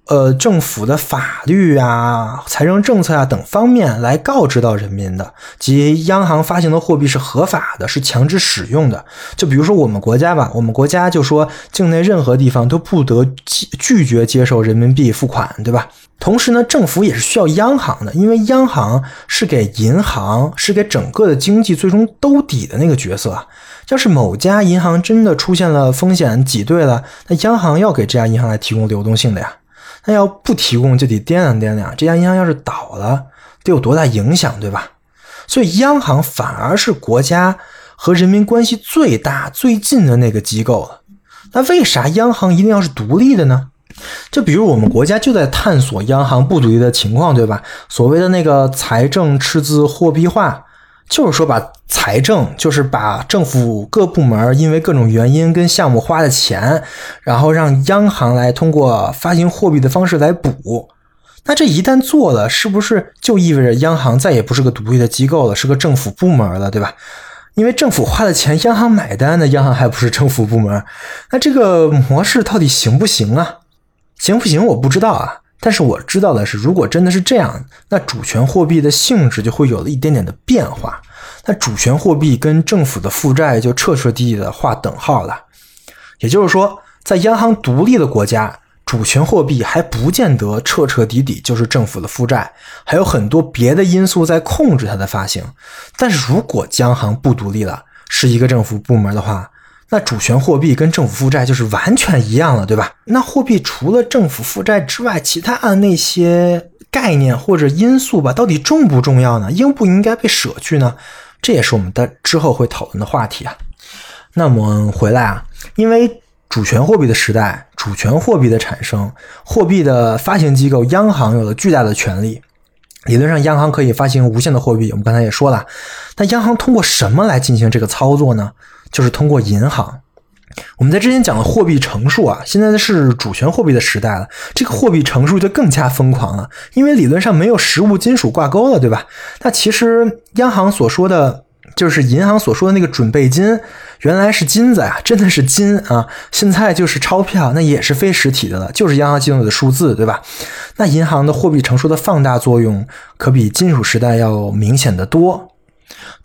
呃，政府的法律啊、财政政策啊等方面来告知到人民的，即央行发行的货币是合法的，是强制使用的。就比如说我们国家吧，我们国家就说境内任何地方都不得拒绝接受人民币付款，对吧？同时呢，政府也是需要央行的，因为央行是给银行、是给整个的经济最终兜底的那个角色啊。要是某家银行真的出现了风险挤兑了，那央行要给这家银行来提供流动性的呀。那要不提供就得掂量掂量，这家银行要是倒了，得有多大影响，对吧？所以央行反而是国家和人民关系最大、最近的那个机构了。那为啥央行一定要是独立的呢？就比如我们国家就在探索央行不独立的情况，对吧？所谓的那个财政赤字货币化。就是说，把财政，就是把政府各部门因为各种原因跟项目花的钱，然后让央行来通过发行货币的方式来补。那这一旦做了，是不是就意味着央行再也不是个独立的机构了，是个政府部门了，对吧？因为政府花的钱，央行买单，那央行还不是政府部门？那这个模式到底行不行啊？行不行？我不知道啊。但是我知道的是，如果真的是这样，那主权货币的性质就会有了一点点的变化。那主权货币跟政府的负债就彻彻底底的划等号了。也就是说，在央行独立的国家，主权货币还不见得彻彻底底就是政府的负债，还有很多别的因素在控制它的发行。但是如果央行不独立了，是一个政府部门的话，那主权货币跟政府负债就是完全一样了，对吧？那货币除了政府负债之外，其他的那些概念或者因素吧，到底重不重要呢？应不应该被舍去呢？这也是我们的之后会讨论的话题啊。那我们回来啊，因为主权货币的时代，主权货币的产生，货币的发行机构央行有了巨大的权利。理论上，央行可以发行无限的货币。我们刚才也说了，那央行通过什么来进行这个操作呢？就是通过银行，我们在之前讲的货币乘数啊，现在是主权货币的时代了。这个货币乘数就更加疯狂了，因为理论上没有实物金属挂钩了，对吧？那其实央行所说的，就是银行所说的那个准备金，原来是金子呀，真的是金啊。现在就是钞票，那也是非实体的了，就是央行记录的数字，对吧？那银行的货币乘数的放大作用，可比金属时代要明显的多。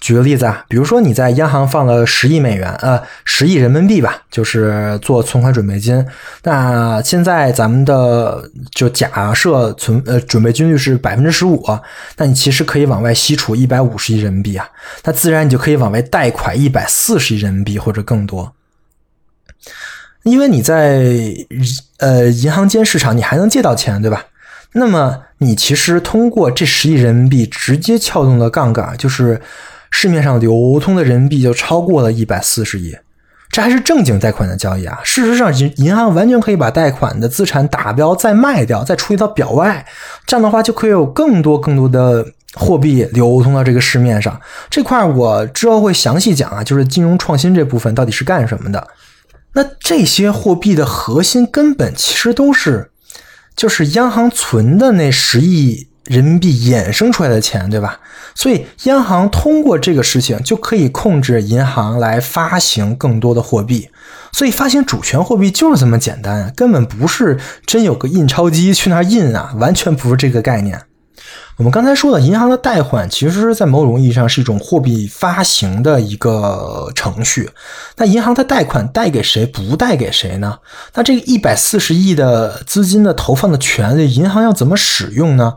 举个例子啊，比如说你在央行放了十亿美元，呃，十亿人民币吧，就是做存款准备金。那现在咱们的就假设存呃准备金率是百分之十五，那你其实可以往外吸储一百五十亿人民币啊，那自然你就可以往外贷款一百四十亿人民币或者更多。因为你在呃银行间市场，你还能借到钱，对吧？那么你其实通过这十亿人民币直接撬动了杠杆，就是市面上流通的人民币就超过了一百四十亿，这还是正经贷款的交易啊！事实上，银银行完全可以把贷款的资产打标再卖掉，再处理到表外，这样的话就可以有更多更多的货币流通到这个市面上。这块我之后会详细讲啊，就是金融创新这部分到底是干什么的。那这些货币的核心根本其实都是。就是央行存的那十亿人民币衍生出来的钱，对吧？所以央行通过这个事情就可以控制银行来发行更多的货币。所以发行主权货币就是这么简单，根本不是真有个印钞机去那印啊，完全不是这个概念。我们刚才说的银行的贷款，其实在某种意义上是一种货币发行的一个程序。那银行的贷款贷给谁，不贷给谁呢？那这个一百四十亿的资金的投放的权利，银行要怎么使用呢？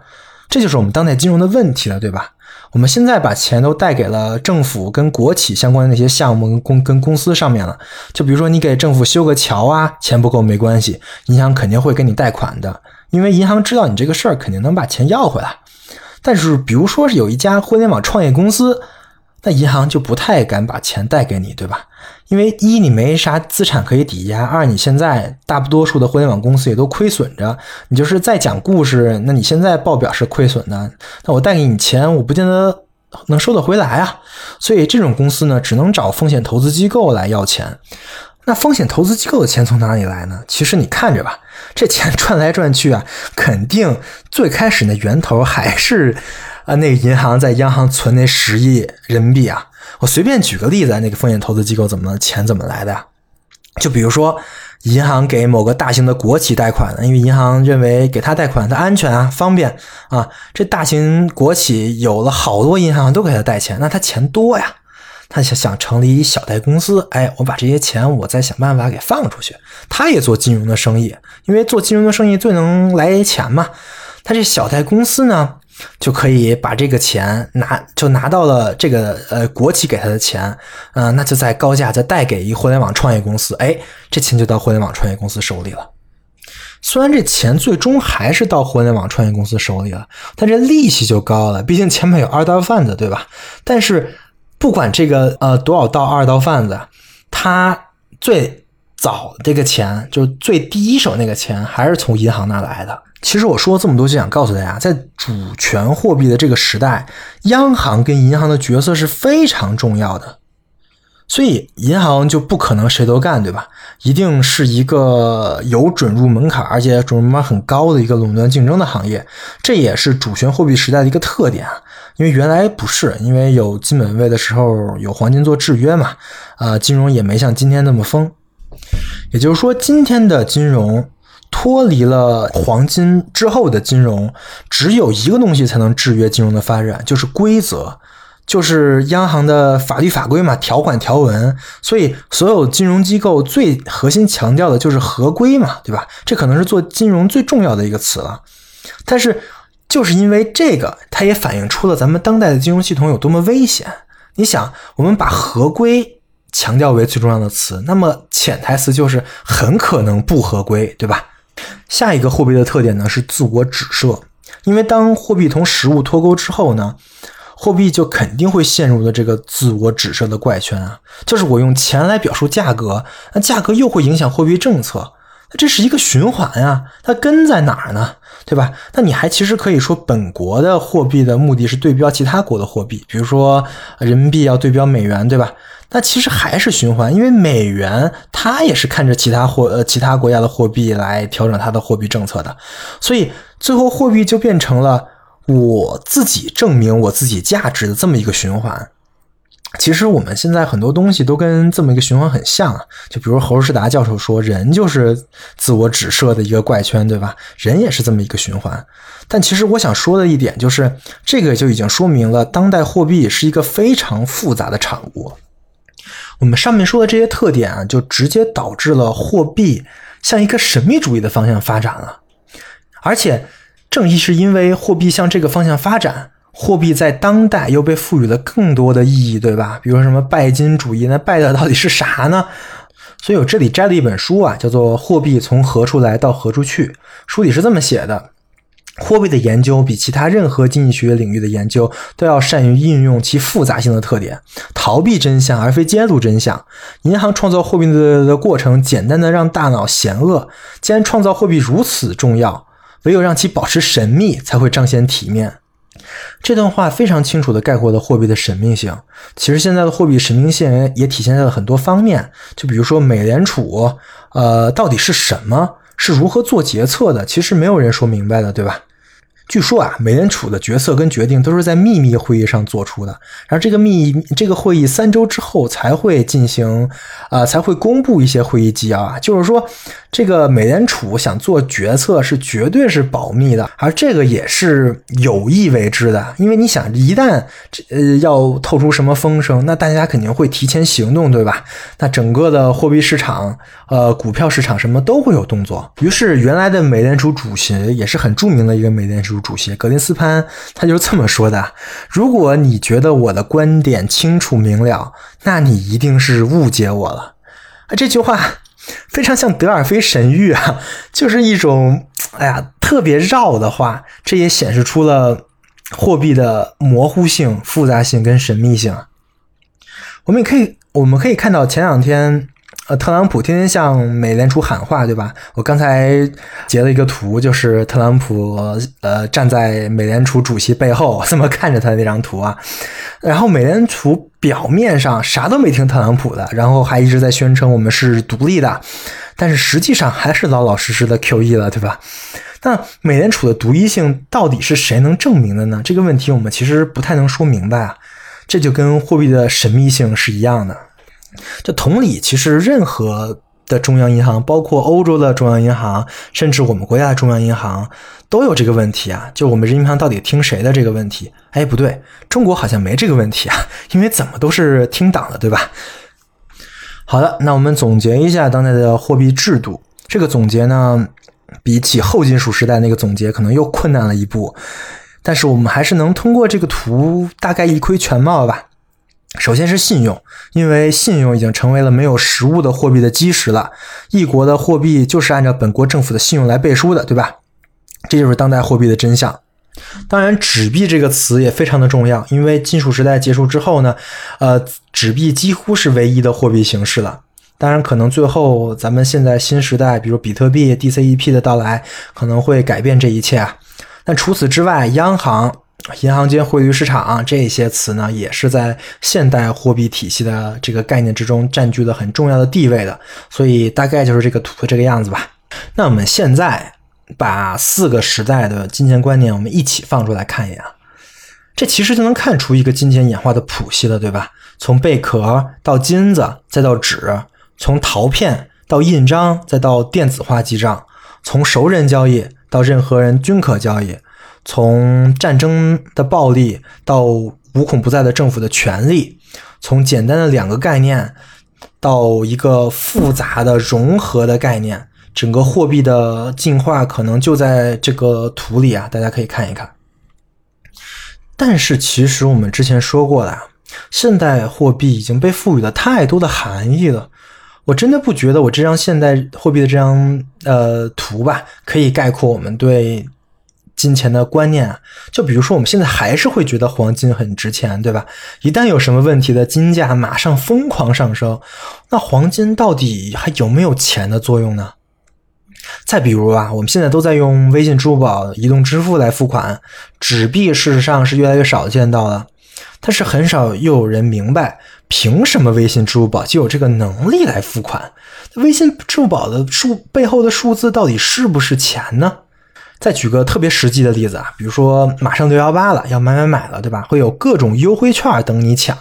这就是我们当代金融的问题了，对吧？我们现在把钱都贷给了政府跟国企相关的那些项目跟公跟公司上面了。就比如说你给政府修个桥啊，钱不够没关系，银行肯定会给你贷款的，因为银行知道你这个事儿肯定能把钱要回来。但是，比如说是有一家互联网创业公司，那银行就不太敢把钱贷给你，对吧？因为一你没啥资产可以抵押，二你现在大多数的互联网公司也都亏损着，你就是在讲故事，那你现在报表是亏损的，那我贷给你钱，我不见得能收得回来啊。所以这种公司呢，只能找风险投资机构来要钱。那风险投资机构的钱从哪里来呢？其实你看着吧，这钱 转来转去啊，肯定最开始那源头还是啊，那个银行在央行存那十亿人民币啊。我随便举个例子，那个风险投资机构怎么钱怎么来的呀？就比如说，银行给某个大型的国企贷款，因为银行认为给他贷款它安全啊、方便啊。这大型国企有了好多银行都给他贷钱，那他钱多呀。他想想成立一小贷公司，哎，我把这些钱我再想办法给放出去。他也做金融的生意，因为做金融的生意最能来钱嘛。他这小贷公司呢，就可以把这个钱拿，就拿到了这个呃国企给他的钱，嗯，那就在高价再贷给一互联网创业公司，哎，这钱就到互联网创业公司手里了。虽然这钱最终还是到互联网创业公司手里了，但这利息就高了，毕竟前面有二道贩子，对吧？但是。不管这个呃多少道二道贩子，他最早这个钱就是最第一手那个钱，还是从银行那来的。其实我说了这么多，就想告诉大家，在主权货币的这个时代，央行跟银行的角色是非常重要的。所以银行就不可能谁都干，对吧？一定是一个有准入门槛，而且准入门槛很高的一个垄断竞争的行业。这也是主权货币时代的一个特点啊。因为原来不是，因为有金本位的时候有黄金做制约嘛，啊，金融也没像今天那么疯。也就是说，今天的金融脱离了黄金之后的金融，只有一个东西才能制约金融的发展，就是规则，就是央行的法律法规嘛，条款条文。所以，所有金融机构最核心强调的就是合规嘛，对吧？这可能是做金融最重要的一个词了。但是。就是因为这个，它也反映出了咱们当代的金融系统有多么危险。你想，我们把合规强调为最重要的词，那么潜台词就是很可能不合规，对吧？下一个货币的特点呢是自我指涉，因为当货币同实物脱钩之后呢，货币就肯定会陷入的这个自我指涉的怪圈啊，就是我用钱来表述价格，那价格又会影响货币政策。这是一个循环啊，它根在哪儿呢？对吧？那你还其实可以说，本国的货币的目的是对标其他国的货币，比如说人民币要对标美元，对吧？那其实还是循环，因为美元它也是看着其他货呃其他国家的货币来调整它的货币政策的，所以最后货币就变成了我自己证明我自己价值的这么一个循环。其实我们现在很多东西都跟这么一个循环很像啊，就比如侯世达教授说，人就是自我指涉的一个怪圈，对吧？人也是这么一个循环。但其实我想说的一点就是，这个就已经说明了当代货币是一个非常复杂的产物。我们上面说的这些特点啊，就直接导致了货币向一个神秘主义的方向发展了。而且，正是因为货币向这个方向发展。货币在当代又被赋予了更多的意义，对吧？比如说什么拜金主义，那拜的到底是啥呢？所以我这里摘了一本书啊，叫做《货币从何处来到何处去》。书里是这么写的：货币的研究比其他任何经济学领域的研究都要善于应用其复杂性的特点，逃避真相而非揭露真相。银行创造货币的的过程，简单的让大脑嫌恶。既然创造货币如此重要，唯有让其保持神秘，才会彰显体面。这段话非常清楚地概括了货币的神秘性。其实现在的货币神秘性也体现在了很多方面，就比如说美联储，呃，到底是什么？是如何做决策的？其实没有人说明白的，对吧？据说啊，美联储的决策跟决定都是在秘密会议上做出的，然后这个秘这个会议三周之后才会进行，啊，才会公布一些会议纪要啊。就是说，这个美联储想做决策是绝对是保密的，而这个也是有意为之的。因为你想，一旦这呃要透出什么风声，那大家肯定会提前行动，对吧？那整个的货币市场、呃股票市场什么都会有动作。于是，原来的美联储主席也是很著名的一个美联储。主席格林斯潘他就这么说的：“如果你觉得我的观点清楚明了，那你一定是误解我了。”啊，这句话非常像德尔菲神谕啊，就是一种哎呀特别绕的话。这也显示出了货币的模糊性、复杂性跟神秘性。我们也可以，我们可以看到前两天。呃，特朗普天天向美联储喊话，对吧？我刚才截了一个图，就是特朗普呃站在美联储主席背后这么看着他的那张图啊。然后美联储表面上啥都没听特朗普的，然后还一直在宣称我们是独立的，但是实际上还是老老实实的 QE 了，对吧？那美联储的独一性到底是谁能证明的呢？这个问题我们其实不太能说明白啊。这就跟货币的神秘性是一样的。这同理，其实任何的中央银行，包括欧洲的中央银行，甚至我们国家的中央银行，都有这个问题啊。就我们人民银行到底听谁的这个问题？哎，不对，中国好像没这个问题啊，因为怎么都是听党的，对吧？好的，那我们总结一下当代的货币制度。这个总结呢，比起后金属时代那个总结可能又困难了一步，但是我们还是能通过这个图大概一窥全貌吧。首先是信用，因为信用已经成为了没有实物的货币的基石了。一国的货币就是按照本国政府的信用来背书的，对吧？这就是当代货币的真相。当然，纸币这个词也非常的重要，因为金属时代结束之后呢，呃，纸币几乎是唯一的货币形式了。当然，可能最后咱们现在新时代，比如比特币、DCEP 的到来，可能会改变这一切啊。但除此之外，央行。银行间汇率市场这些词呢，也是在现代货币体系的这个概念之中占据了很重要的地位的。所以大概就是这个图这个样子吧。那我们现在把四个时代的金钱观念我们一起放出来看一眼啊，这其实就能看出一个金钱演化的谱系了，对吧？从贝壳到金子，再到纸；从陶片到印章，再到电子化记账；从熟人交易到任何人均可交易。从战争的暴力到无孔不在的政府的权利，从简单的两个概念到一个复杂的融合的概念，整个货币的进化可能就在这个图里啊，大家可以看一看。但是其实我们之前说过的，现代货币已经被赋予了太多的含义了。我真的不觉得我这张现代货币的这张呃图吧，可以概括我们对。金钱的观念啊，就比如说我们现在还是会觉得黄金很值钱，对吧？一旦有什么问题的金价马上疯狂上升，那黄金到底还有没有钱的作用呢？再比如啊，我们现在都在用微信、支付宝、移动支付来付款，纸币事实上是越来越少见到了，但是很少又有人明白，凭什么微信、支付宝就有这个能力来付款？微信、支付宝的数背后的数字到底是不是钱呢？再举个特别实际的例子啊，比如说马上六幺八了，要买买买了，对吧？会有各种优惠券等你抢。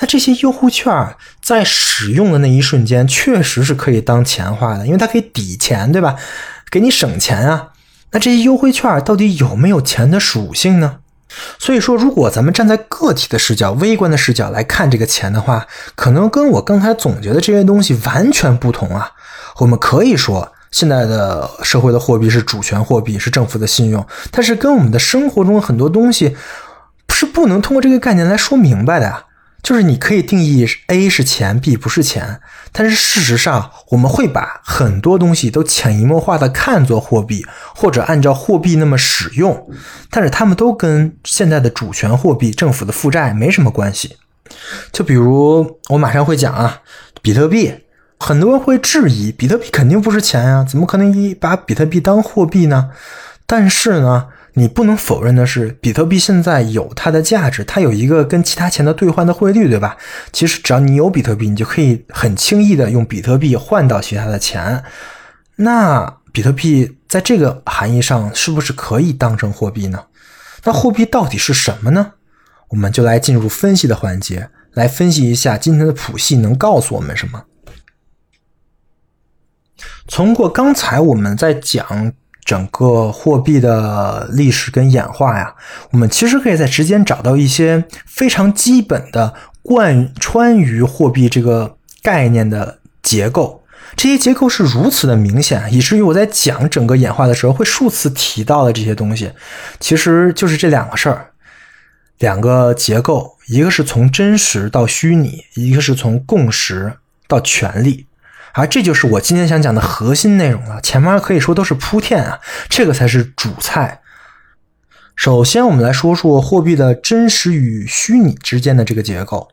那这些优惠券在使用的那一瞬间，确实是可以当钱花的，因为它可以抵钱，对吧？给你省钱啊。那这些优惠券到底有没有钱的属性呢？所以说，如果咱们站在个体的视角、微观的视角来看这个钱的话，可能跟我刚才总结的这些东西完全不同啊。我们可以说，现在的社会的货币是主权货币，是政府的信用，但是跟我们的生活中很多东西是不能通过这个概念来说明白的呀。就是你可以定义 A 是钱，B 不是钱，但是事实上我们会把很多东西都潜移默化的看作货币，或者按照货币那么使用，但是他们都跟现在的主权货币、政府的负债没什么关系。就比如我马上会讲啊，比特币，很多人会质疑，比特币肯定不是钱呀，怎么可能一把比特币当货币呢？但是呢？你不能否认的是，比特币现在有它的价值，它有一个跟其他钱的兑换的汇率，对吧？其实只要你有比特币，你就可以很轻易的用比特币换到其他的钱。那比特币在这个含义上是不是可以当成货币呢？那货币到底是什么呢？我们就来进入分析的环节，来分析一下今天的谱系能告诉我们什么。通过刚才我们在讲。整个货币的历史跟演化呀，我们其实可以在之间找到一些非常基本的贯穿于货币这个概念的结构。这些结构是如此的明显，以至于我在讲整个演化的时候会数次提到的这些东西，其实就是这两个事儿，两个结构，一个是从真实到虚拟，一个是从共识到权力。而这就是我今天想讲的核心内容了，前面可以说都是铺垫啊，这个才是主菜。首先，我们来说说货币的真实与虚拟之间的这个结构。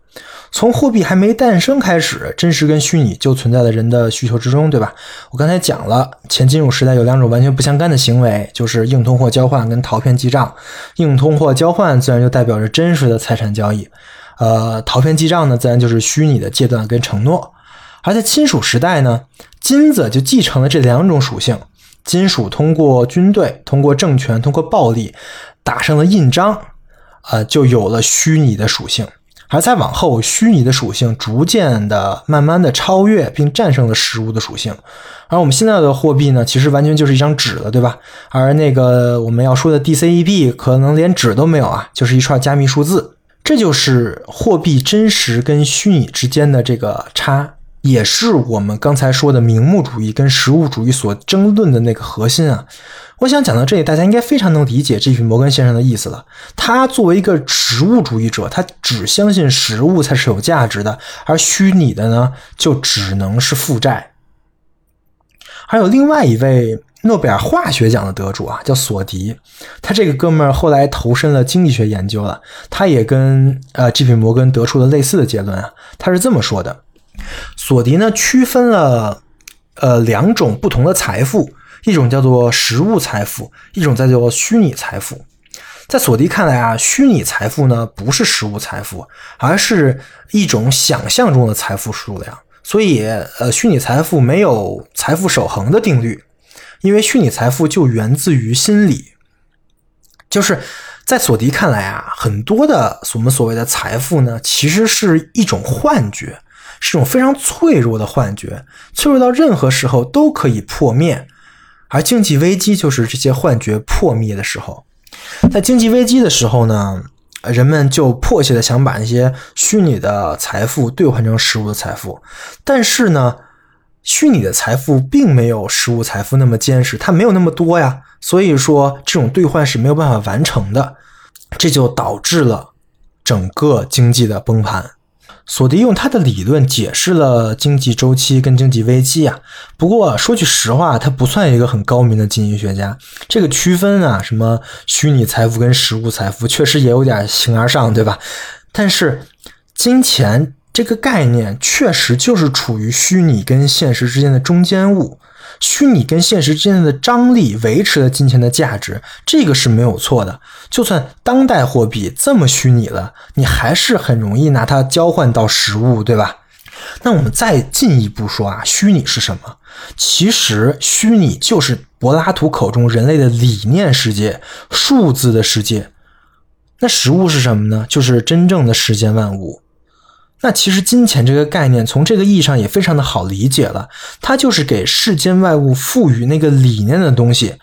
从货币还没诞生开始，真实跟虚拟就存在了人的需求之中，对吧？我刚才讲了，前金融时代有两种完全不相干的行为，就是硬通货交换跟陶片记账。硬通货交换自然就代表着真实的财产交易，呃，陶片记账呢，自然就是虚拟的阶段跟承诺。而在金属时代呢，金子就继承了这两种属性。金属通过军队、通过政权、通过暴力打上了印章，呃，就有了虚拟的属性。而再往后，虚拟的属性逐渐的、慢慢的超越并战胜了实物的属性。而我们现在的货币呢，其实完全就是一张纸了，对吧？而那个我们要说的 DCEB，可能连纸都没有啊，就是一串加密数字。这就是货币真实跟虚拟之间的这个差。也是我们刚才说的名目主义跟实物主义所争论的那个核心啊！我想讲到这里，大家应该非常能理解这句摩根先生的意思了。他作为一个实物主义者，他只相信实物才是有价值的，而虚拟的呢，就只能是负债。还有另外一位诺贝尔化学奖的得主啊，叫索迪，他这个哥们儿后来投身了经济学研究了，他也跟呃 G.P. 摩根得出了类似的结论啊，他是这么说的。索迪呢，区分了呃两种不同的财富，一种叫做实物财富，一种叫做虚拟财富。在索迪看来啊，虚拟财富呢不是实物财富，而是一种想象中的财富数量。所以，呃，虚拟财富没有财富守恒的定律，因为虚拟财富就源自于心理。就是在索迪看来啊，很多的我们所谓的财富呢，其实是一种幻觉。是种非常脆弱的幻觉，脆弱到任何时候都可以破灭，而经济危机就是这些幻觉破灭的时候。在经济危机的时候呢，人们就迫切的想把那些虚拟的财富兑换成实物的财富，但是呢，虚拟的财富并没有实物财富那么坚实，它没有那么多呀，所以说这种兑换是没有办法完成的，这就导致了整个经济的崩盘。索迪用他的理论解释了经济周期跟经济危机啊。不过说句实话，他不算一个很高明的经济学家。这个区分啊，什么虚拟财富跟实物财富，确实也有点形而上，对吧？但是金钱这个概念确实就是处于虚拟跟现实之间的中间物。虚拟跟现实之间的张力维持了金钱的价值，这个是没有错的。就算当代货币这么虚拟了，你还是很容易拿它交换到实物，对吧？那我们再进一步说啊，虚拟是什么？其实虚拟就是柏拉图口中人类的理念世界、数字的世界。那实物是什么呢？就是真正的世间万物。那其实金钱这个概念，从这个意义上也非常的好理解了，它就是给世间万物赋予那个理念的东西，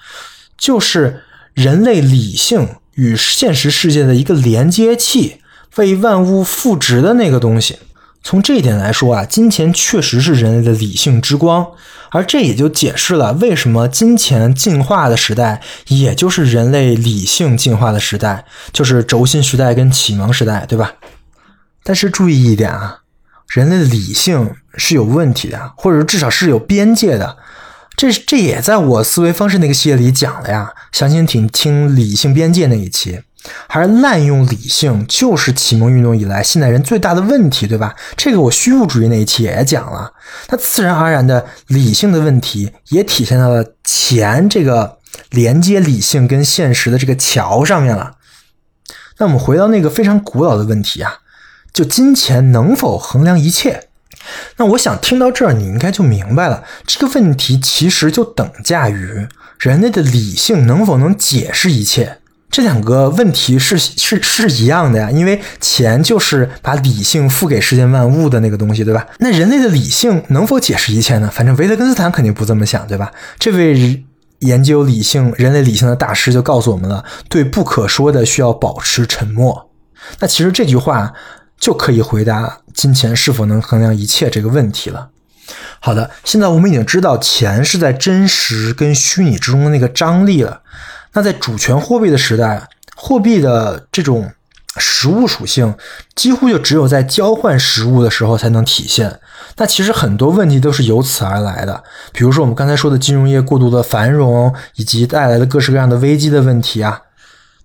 就是人类理性与现实世界的一个连接器，为万物赋值的那个东西。从这一点来说啊，金钱确实是人类的理性之光，而这也就解释了为什么金钱进化的时代，也就是人类理性进化的时代，就是轴心时代跟启蒙时代，对吧？但是注意一点啊，人类的理性是有问题的，或者说至少是有边界的。这这也在我思维方式那个系列里讲了呀，详情请听理性边界那一期。还是滥用理性，就是启蒙运动以来现代人最大的问题，对吧？这个我虚无主义那一期也讲了。那自然而然的理性的问题，也体现到了钱这个连接理性跟现实的这个桥上面了。那我们回到那个非常古老的问题啊。就金钱能否衡量一切？那我想听到这儿，你应该就明白了。这个问题其实就等价于人类的理性能否能解释一切。这两个问题是是是一样的呀，因为钱就是把理性付给世间万物的那个东西，对吧？那人类的理性能否解释一切呢？反正维特根斯坦肯定不这么想，对吧？这位研究理性、人类理性的大师就告诉我们了：对不可说的需要保持沉默。那其实这句话。就可以回答金钱是否能衡量一切这个问题了。好的，现在我们已经知道钱是在真实跟虚拟之中的那个张力了。那在主权货币的时代，货币的这种实物属性几乎就只有在交换实物的时候才能体现。那其实很多问题都是由此而来的，比如说我们刚才说的金融业过度的繁荣以及带来的各式各样的危机的问题啊。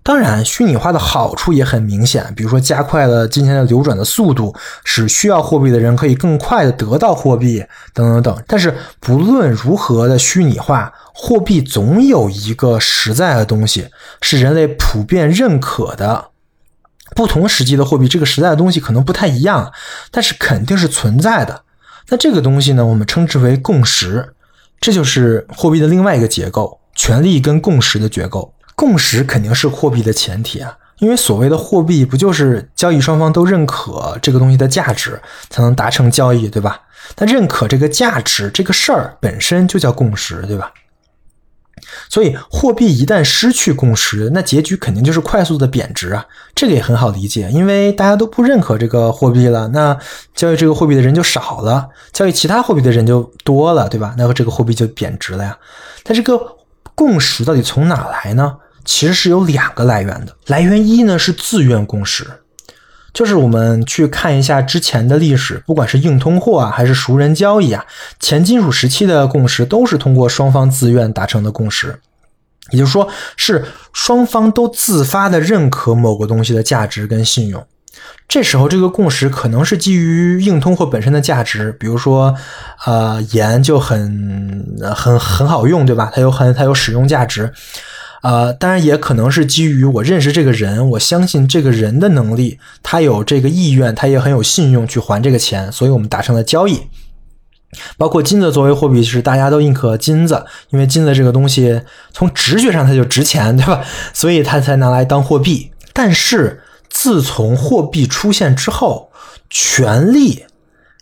当然，虚拟化的好处也很明显，比如说加快了金钱的流转的速度，使需要货币的人可以更快的得到货币，等等等。但是不论如何的虚拟化，货币总有一个实在的东西是人类普遍认可的。不同时期的货币，这个实在的东西可能不太一样，但是肯定是存在的。那这个东西呢，我们称之为共识，这就是货币的另外一个结构——权力跟共识的结构。共识肯定是货币的前提啊，因为所谓的货币不就是交易双方都认可这个东西的价值才能达成交易，对吧？那认可这个价值这个事儿本身就叫共识，对吧？所以货币一旦失去共识，那结局肯定就是快速的贬值啊。这个也很好理解，因为大家都不认可这个货币了，那交易这个货币的人就少了，交易其他货币的人就多了，对吧？那么这个货币就贬值了呀。但这个共识到底从哪来呢？其实是有两个来源的，来源一呢是自愿共识，就是我们去看一下之前的历史，不管是硬通货啊，还是熟人交易啊，前金属时期的共识都是通过双方自愿达成的共识，也就是说是双方都自发的认可某个东西的价值跟信用，这时候这个共识可能是基于硬通货本身的价值，比如说，呃，盐就很很很好用，对吧？它有很它有使用价值。呃，当然也可能是基于我认识这个人，我相信这个人的能力，他有这个意愿，他也很有信用去还这个钱，所以我们达成了交易。包括金子作为货币，是大家都认可金子，因为金子这个东西从直觉上它就值钱，对吧？所以它才拿来当货币。但是自从货币出现之后，权力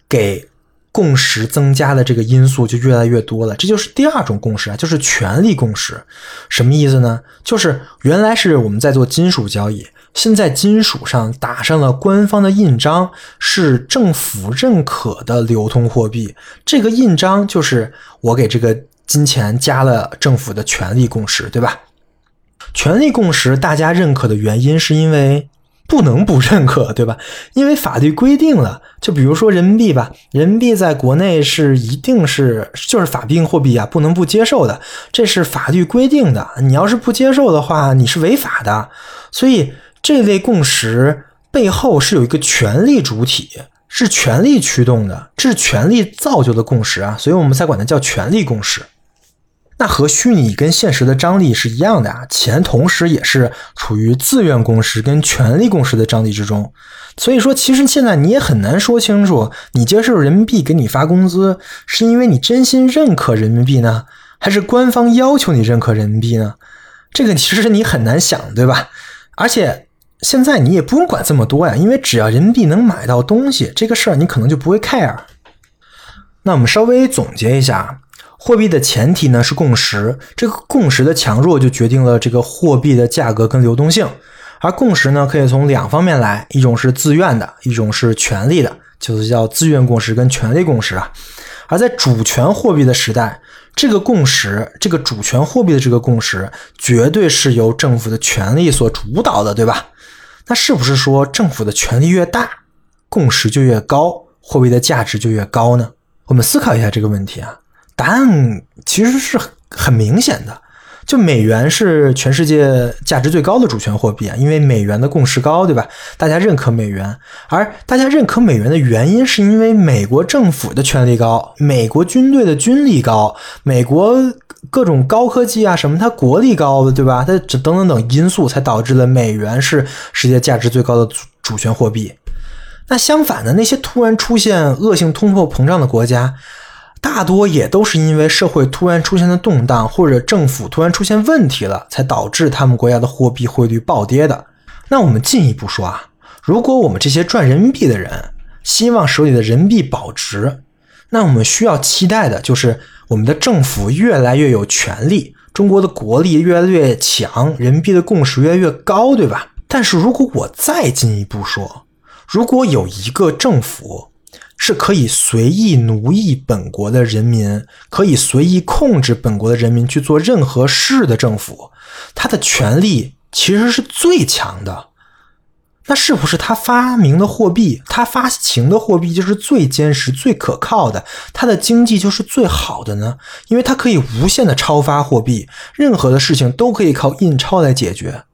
给。共识增加的这个因素就越来越多了，这就是第二种共识啊，就是权力共识。什么意思呢？就是原来是我们在做金属交易，现在金属上打上了官方的印章，是政府认可的流通货币。这个印章就是我给这个金钱加了政府的权力共识，对吧？权力共识大家认可的原因是因为。不能不认可，对吧？因为法律规定了，就比如说人民币吧，人民币在国内是一定是就是法定货币啊，不能不接受的，这是法律规定的。你要是不接受的话，你是违法的。所以这类共识背后是有一个权力主体，是权力驱动的，这是权力造就的共识啊，所以我们才管它叫权力共识。那和虚拟跟现实的张力是一样的啊，钱同时也是处于自愿共识跟权力共识的张力之中，所以说其实现在你也很难说清楚，你接受人民币给你发工资，是因为你真心认可人民币呢，还是官方要求你认可人民币呢？这个其实你很难想，对吧？而且现在你也不用管这么多呀，因为只要人民币能买到东西，这个事儿你可能就不会 care。那我们稍微总结一下，货币的前提呢是共识，这个共识的强弱就决定了这个货币的价格跟流动性。而共识呢可以从两方面来，一种是自愿的，一种是权利的，就是叫自愿共识跟权利共识啊。而在主权货币的时代，这个共识，这个主权货币的这个共识，绝对是由政府的权力所主导的，对吧？那是不是说政府的权力越大，共识就越高，货币的价值就越高呢？我们思考一下这个问题啊，答案其实是很明显的。就美元是全世界价值最高的主权货币啊，因为美元的共识高，对吧？大家认可美元，而大家认可美元的原因，是因为美国政府的权力高，美国军队的军力高，美国各种高科技啊什么，它国力高的，对吧？它等等等因素才导致了美元是世界价值最高的主权货币。那相反的，那些突然出现恶性通货膨胀的国家。大多也都是因为社会突然出现的动荡，或者政府突然出现问题了，才导致他们国家的货币汇率暴跌的。那我们进一步说啊，如果我们这些赚人民币的人希望手里的人民币保值，那我们需要期待的就是我们的政府越来越有权利，中国的国力越来越强，人民币的共识越来越高，对吧？但是如果我再进一步说，如果有一个政府，是可以随意奴役本国的人民，可以随意控制本国的人民去做任何事的政府，他的权力其实是最强的。那是不是他发明的货币，他发行的货币就是最坚实、最可靠的？他的经济就是最好的呢？因为他可以无限的超发货币，任何的事情都可以靠印钞来解决。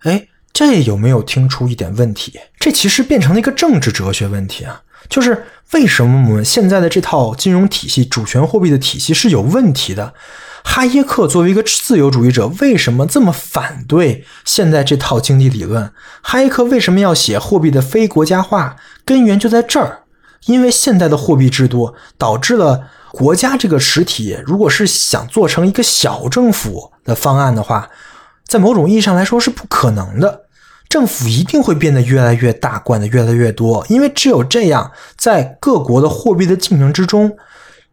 哎，这有没有听出一点问题？这其实变成了一个政治哲学问题啊。就是为什么我们现在的这套金融体系、主权货币的体系是有问题的？哈耶克作为一个自由主义者，为什么这么反对现在这套经济理论？哈耶克为什么要写货币的非国家化？根源就在这儿，因为现在的货币制度导致了国家这个实体，如果是想做成一个小政府的方案的话，在某种意义上来说是不可能的。政府一定会变得越来越大，管的越来越多，因为只有这样，在各国的货币的竞争之中，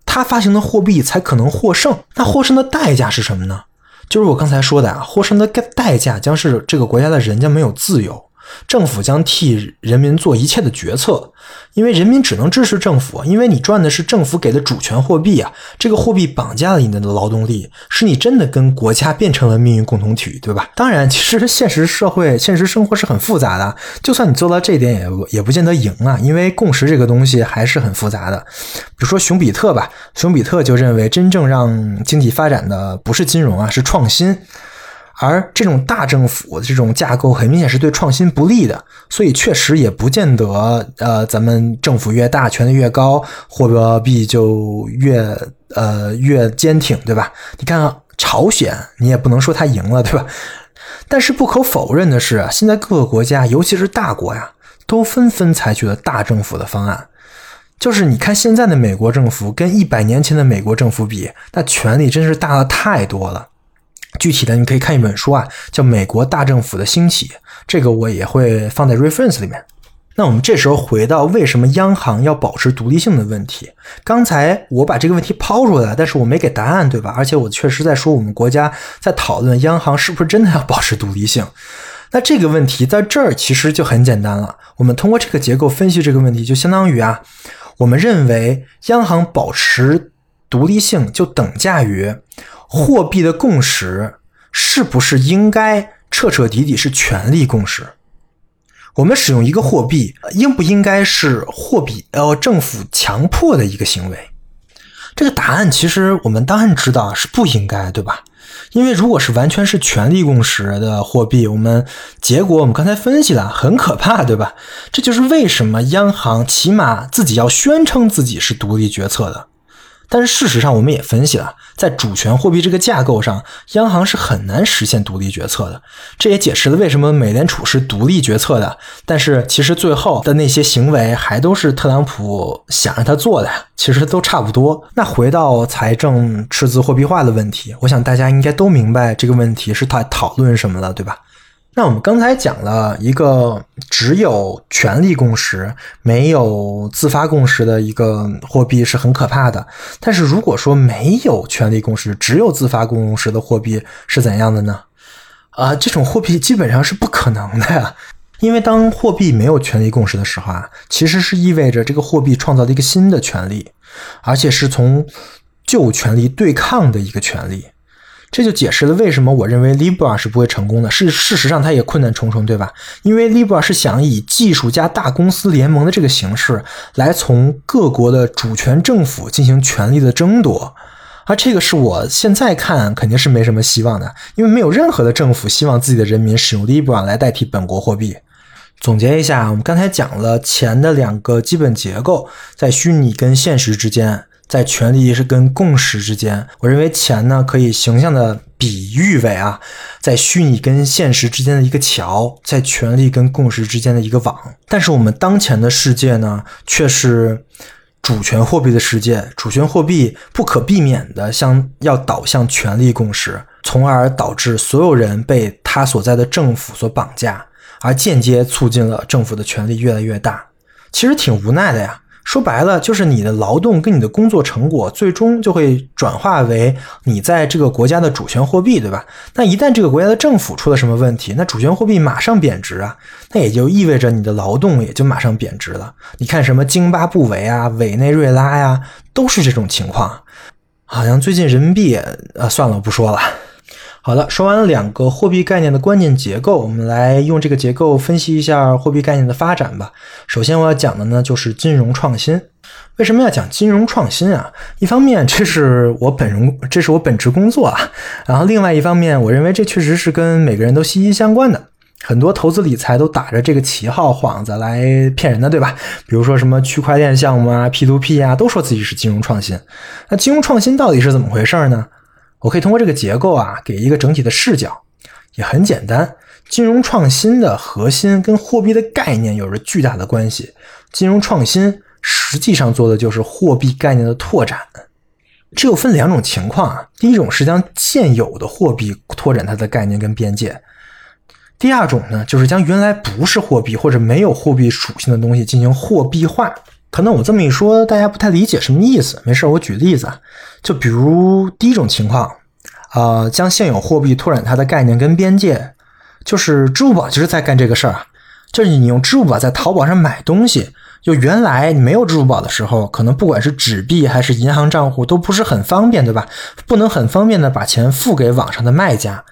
他发行的货币才可能获胜。那获胜的代价是什么呢？就是我刚才说的啊，获胜的代价将是这个国家的人将没有自由。政府将替人民做一切的决策，因为人民只能支持政府，因为你赚的是政府给的主权货币啊，这个货币绑架了你的劳动力，使你真的跟国家变成了命运共同体，对吧？当然，其实现实社会、现实生活是很复杂的，就算你做到这一点，也也不见得赢啊，因为共识这个东西还是很复杂的。比如说熊彼特吧，熊彼特就认为，真正让经济发展的不是金融啊，是创新。而这种大政府的这种架构很明显是对创新不利的，所以确实也不见得，呃，咱们政府越大，权力越高，货币就越呃越坚挺，对吧？你看朝鲜，你也不能说他赢了，对吧？但是不可否认的是，现在各个国家，尤其是大国呀，都纷纷采取了大政府的方案。就是你看现在的美国政府跟一百年前的美国政府比，那权力真是大了太多了。具体的你可以看一本书啊，叫《美国大政府的兴起》，这个我也会放在 reference 里面。那我们这时候回到为什么央行要保持独立性的问题。刚才我把这个问题抛出来，但是我没给答案，对吧？而且我确实在说我们国家在讨论央行是不是真的要保持独立性。那这个问题在这儿其实就很简单了。我们通过这个结构分析这个问题，就相当于啊，我们认为央行保持独立性就等价于。货币的共识是不是应该彻彻底底是权力共识？我们使用一个货币，应不应该是货币呃政府强迫的一个行为？这个答案其实我们当然知道是不应该，对吧？因为如果是完全是权力共识的货币，我们结果我们刚才分析了，很可怕，对吧？这就是为什么央行起码自己要宣称自己是独立决策的。但是事实上，我们也分析了，在主权货币这个架构上，央行是很难实现独立决策的。这也解释了为什么美联储是独立决策的，但是其实最后的那些行为还都是特朗普想让他做的，其实都差不多。那回到财政赤字货币化的问题，我想大家应该都明白这个问题是他讨论什么了，对吧？那我们刚才讲了一个只有权力共识没有自发共识的一个货币是很可怕的，但是如果说没有权力共识，只有自发共识的货币是怎样的呢？啊，这种货币基本上是不可能的呀，因为当货币没有权力共识的时候啊，其实是意味着这个货币创造了一个新的权利，而且是从旧权力对抗的一个权利。这就解释了为什么我认为 Libra 是不会成功的。是事实上，它也困难重重，对吧？因为 Libra 是想以技术加大公司联盟的这个形式，来从各国的主权政府进行权力的争夺。而这个是我现在看肯定是没什么希望的，因为没有任何的政府希望自己的人民使用 Libra 来代替本国货币。总结一下，我们刚才讲了钱的两个基本结构，在虚拟跟现实之间。在权力是跟共识之间，我认为钱呢可以形象的比喻为啊，在虚拟跟现实之间的一个桥，在权力跟共识之间的一个网。但是我们当前的世界呢，却是主权货币的世界，主权货币不可避免的向要导向权力共识，从而导致所有人被他所在的政府所绑架，而间接促进了政府的权力越来越大。其实挺无奈的呀。说白了，就是你的劳动跟你的工作成果，最终就会转化为你在这个国家的主权货币，对吧？那一旦这个国家的政府出了什么问题，那主权货币马上贬值啊，那也就意味着你的劳动也就马上贬值了。你看什么津巴布韦啊、委内瑞拉呀，都是这种情况。好像最近人民币，呃，算了，不说了。好的，说完了两个货币概念的关键结构，我们来用这个结构分析一下货币概念的发展吧。首先我要讲的呢就是金融创新。为什么要讲金融创新啊？一方面这是我本人，这是我本职工作啊。然后另外一方面，我认为这确实是跟每个人都息息相关的。很多投资理财都打着这个旗号幌子来骗人的，对吧？比如说什么区块链项目啊、P2P 啊，都说自己是金融创新。那金融创新到底是怎么回事呢？我可以通过这个结构啊，给一个整体的视角，也很简单。金融创新的核心跟货币的概念有着巨大的关系。金融创新实际上做的就是货币概念的拓展。这又分两种情况啊，第一种是将现有的货币拓展它的概念跟边界，第二种呢，就是将原来不是货币或者没有货币属性的东西进行货币化。可能我这么一说，大家不太理解什么意思。没事，我举例子啊，就比如第一种情况，啊，将现有货币拓展它的概念跟边界，就是支付宝就是在干这个事儿啊。就是你用支付宝在淘宝上买东西，就原来你没有支付宝的时候，可能不管是纸币还是银行账户都不是很方便，对吧？不能很方便的把钱付给网上的卖家。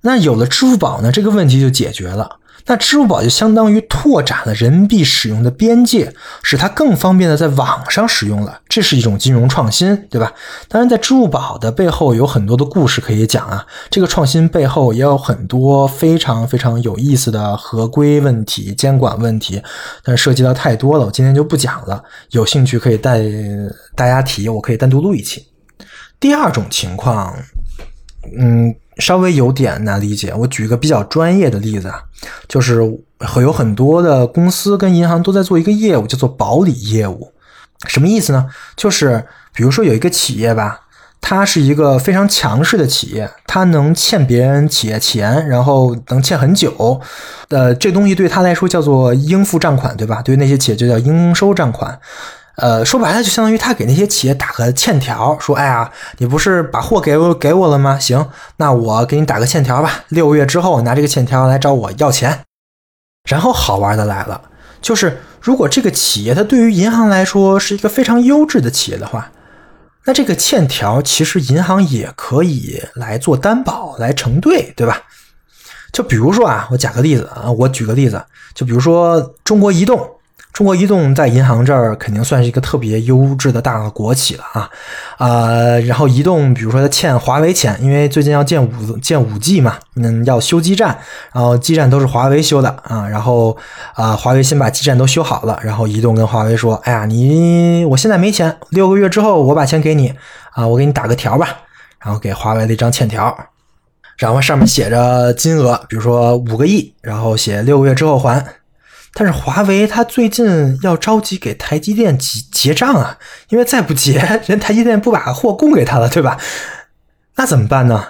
那有了支付宝呢，这个问题就解决了。那支付宝就相当于拓展了人民币使用的边界，使它更方便的在网上使用了，这是一种金融创新，对吧？当然，在支付宝的背后有很多的故事可以讲啊，这个创新背后也有很多非常非常有意思的合规问题、监管问题，但涉及到太多了，我今天就不讲了。有兴趣可以带大家提，我可以单独录一期。第二种情况，嗯。稍微有点难理解，我举一个比较专业的例子啊，就是会有很多的公司跟银行都在做一个业务，叫做保理业务。什么意思呢？就是比如说有一个企业吧，它是一个非常强势的企业，它能欠别人企业钱，然后能欠很久。呃，这东西对他来说叫做应付账款，对吧？对于那些企业就叫应收账款。呃，说白了就相当于他给那些企业打个欠条，说：“哎呀，你不是把货给我给我了吗？行，那我给你打个欠条吧。六个月之后拿这个欠条来找我要钱。”然后好玩的来了，就是如果这个企业它对于银行来说是一个非常优质的企业的话，那这个欠条其实银行也可以来做担保来承兑，对吧？就比如说啊，我讲个例子啊，我举个例子，就比如说中国移动。中国移动在银行这儿肯定算是一个特别优质的大国企了啊，啊，然后移动比如说它欠华为钱，因为最近要建五建五 G 嘛，嗯，要修基站，然后基站都是华为修的啊，然后啊，华为先把基站都修好了，然后移动跟华为说，哎呀，你我现在没钱，六个月之后我把钱给你啊，我给你打个条吧，然后给华为的一张欠条，然后上面写着金额，比如说五个亿，然后写六个月之后还。但是华为它最近要着急给台积电结结账啊，因为再不结，人台积电不把货供给他了，对吧？那怎么办呢？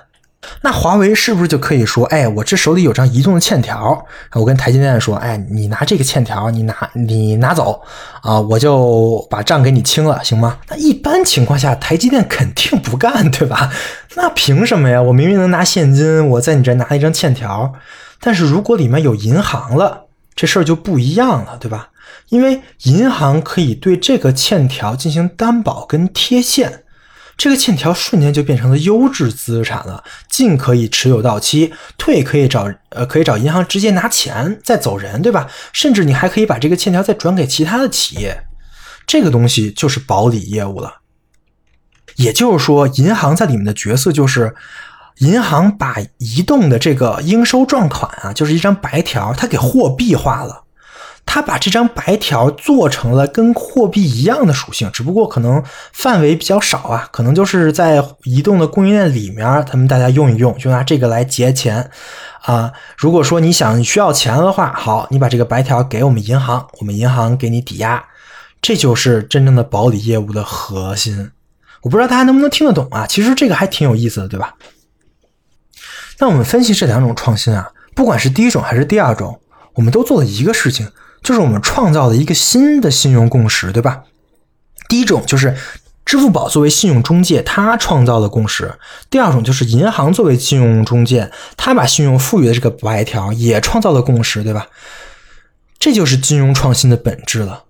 那华为是不是就可以说，哎，我这手里有张移动的欠条，我跟台积电说，哎，你拿这个欠条，你拿你拿走啊，我就把账给你清了，行吗？那一般情况下，台积电肯定不干，对吧？那凭什么呀？我明明能拿现金，我在你这拿一张欠条，但是如果里面有银行了，这事儿就不一样了，对吧？因为银行可以对这个欠条进行担保跟贴现。这个欠条瞬间就变成了优质资产了，进可以持有到期，退可以找呃可以找银行直接拿钱再走人，对吧？甚至你还可以把这个欠条再转给其他的企业，这个东西就是保理业务了。也就是说，银行在里面的角色就是，银行把移动的这个应收账款啊，就是一张白条，它给货币化了。他把这张白条做成了跟货币一样的属性，只不过可能范围比较少啊，可能就是在移动的供应链里面，他们大家用一用，就拿这个来结钱啊。如果说你想需要钱的话，好，你把这个白条给我们银行，我们银行给你抵押，这就是真正的保理业务的核心。我不知道大家能不能听得懂啊？其实这个还挺有意思的，对吧？那我们分析这两种创新啊，不管是第一种还是第二种，我们都做了一个事情。就是我们创造了一个新的信用共识，对吧？第一种就是支付宝作为信用中介，它创造了共识；第二种就是银行作为信用中介，它把信用赋予的这个白条也创造了共识，对吧？这就是金融创新的本质了。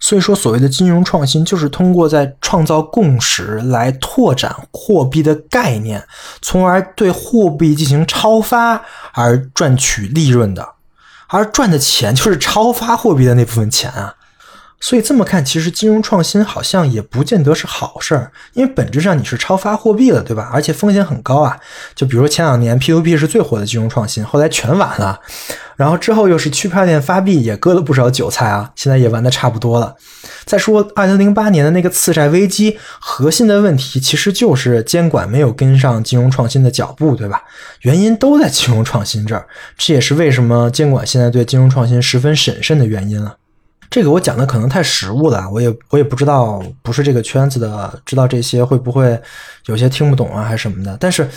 所以说，所谓的金融创新，就是通过在创造共识来拓展货币的概念，从而对货币进行超发而赚取利润的。而赚的钱就是超发货币的那部分钱啊，所以这么看，其实金融创新好像也不见得是好事儿，因为本质上你是超发货币了，对吧？而且风险很高啊。就比如前两年 P2P 是最火的金融创新，后来全完了，然后之后又是区块链发币，也割了不少韭菜啊，现在也玩的差不多了。再说2008年的那个次贷危机，核心的问题其实就是监管没有跟上金融创新的脚步，对吧？原因都在金融创新这儿，这也是为什么监管现在对金融创新十分审慎的原因了。这个我讲的可能太实物了，我也我也不知道，不是这个圈子的，知道这些会不会有些听不懂啊，还是什么的？但是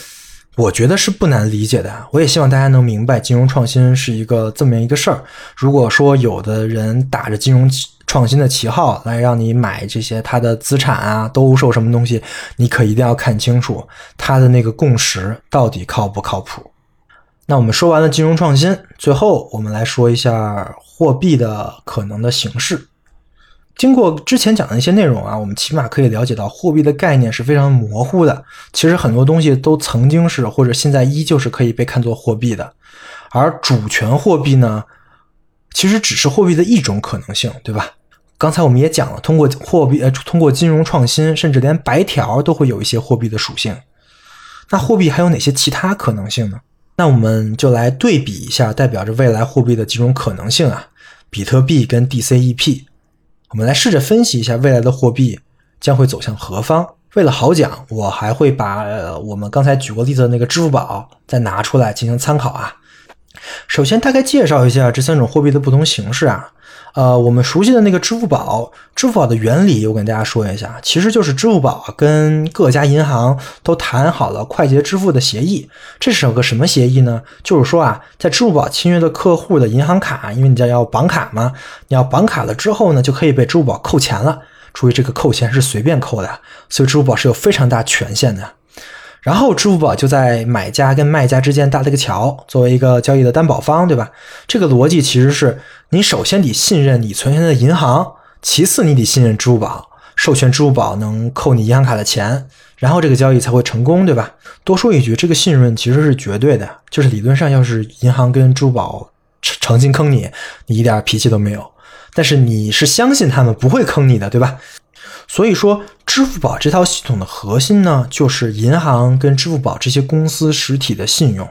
我觉得是不难理解的。我也希望大家能明白，金融创新是一个这么一个事儿。如果说有的人打着金融，创新的旗号来让你买这些他的资产啊，兜售什么东西，你可一定要看清楚他的那个共识到底靠不靠谱。那我们说完了金融创新，最后我们来说一下货币的可能的形式。经过之前讲的一些内容啊，我们起码可以了解到货币的概念是非常模糊的。其实很多东西都曾经是或者现在依旧是可以被看作货币的，而主权货币呢？其实只是货币的一种可能性，对吧？刚才我们也讲了，通过货币呃，通过金融创新，甚至连白条都会有一些货币的属性。那货币还有哪些其他可能性呢？那我们就来对比一下，代表着未来货币的几种可能性啊，比特币跟 DCEP。我们来试着分析一下未来的货币将会走向何方。为了好讲，我还会把我们刚才举过例子的那个支付宝再拿出来进行参考啊。首先，大概介绍一下这三种货币的不同形式啊。呃，我们熟悉的那个支付宝，支付宝的原理我跟大家说一下，其实就是支付宝跟各家银行都谈好了快捷支付的协议。这是有个什么协议呢？就是说啊，在支付宝签约的客户的银行卡，因为你家要绑卡嘛，你要绑卡了之后呢，就可以被支付宝扣钱了。注意，这个扣钱是随便扣的，所以支付宝是有非常大权限的。然后支付宝就在买家跟卖家之间搭了个桥，作为一个交易的担保方，对吧？这个逻辑其实是你首先得信任你存钱的银行，其次你得信任支付宝，授权支付宝能扣你银行卡的钱，然后这个交易才会成功，对吧？多说一句，这个信任其实是绝对的，就是理论上要是银行跟支付宝诚诚心坑你，你一点脾气都没有，但是你是相信他们不会坑你的，对吧？所以说，支付宝这套系统的核心呢，就是银行跟支付宝这些公司实体的信用。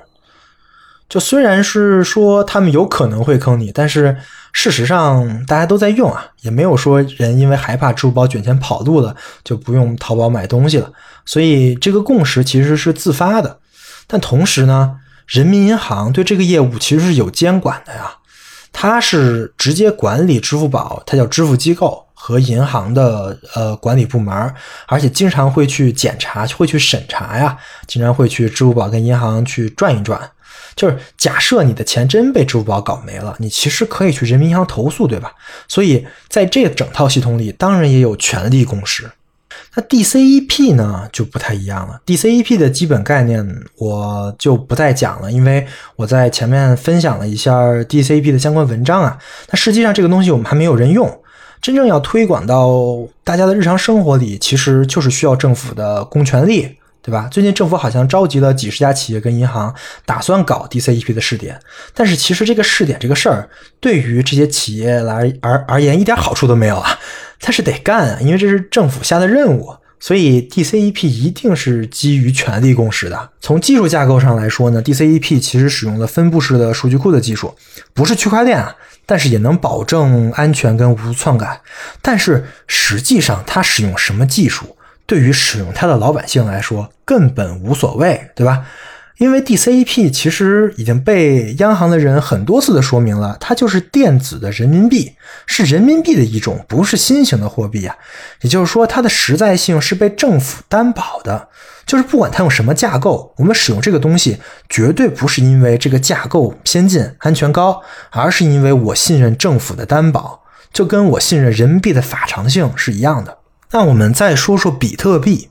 就虽然是说他们有可能会坑你，但是事实上大家都在用啊，也没有说人因为害怕支付宝卷钱跑路了就不用淘宝买东西了。所以这个共识其实是自发的。但同时呢，人民银行对这个业务其实是有监管的呀，它是直接管理支付宝，它叫支付机构。和银行的呃管理部门，而且经常会去检查，会去审查呀，经常会去支付宝跟银行去转一转。就是假设你的钱真被支付宝搞没了，你其实可以去人民银行投诉，对吧？所以在这整套系统里，当然也有权力共识。那 DCEP 呢就不太一样了。DCEP 的基本概念我就不再讲了，因为我在前面分享了一下 DCEP 的相关文章啊。那实际上这个东西我们还没有人用，真正要推广到大家的日常生活里，其实就是需要政府的公权力。对吧？最近政府好像召集了几十家企业跟银行，打算搞 DCEP 的试点。但是其实这个试点这个事儿，对于这些企业来而而言，一点好处都没有啊。但是得干啊，因为这是政府下的任务。所以 DCEP 一定是基于权力共识的。从技术架构上来说呢，DCEP 其实使用了分布式的数据库的技术，不是区块链啊，但是也能保证安全跟无篡改。但是实际上它使用什么技术？对于使用它的老百姓来说，根本无所谓，对吧？因为 DCEP 其实已经被央行的人很多次的说明了，它就是电子的人民币，是人民币的一种，不是新型的货币啊。也就是说，它的实在性是被政府担保的，就是不管它用什么架构，我们使用这个东西，绝对不是因为这个架构先进、安全高，而是因为我信任政府的担保，就跟我信任人民币的法偿性是一样的。那我们再说说比特币，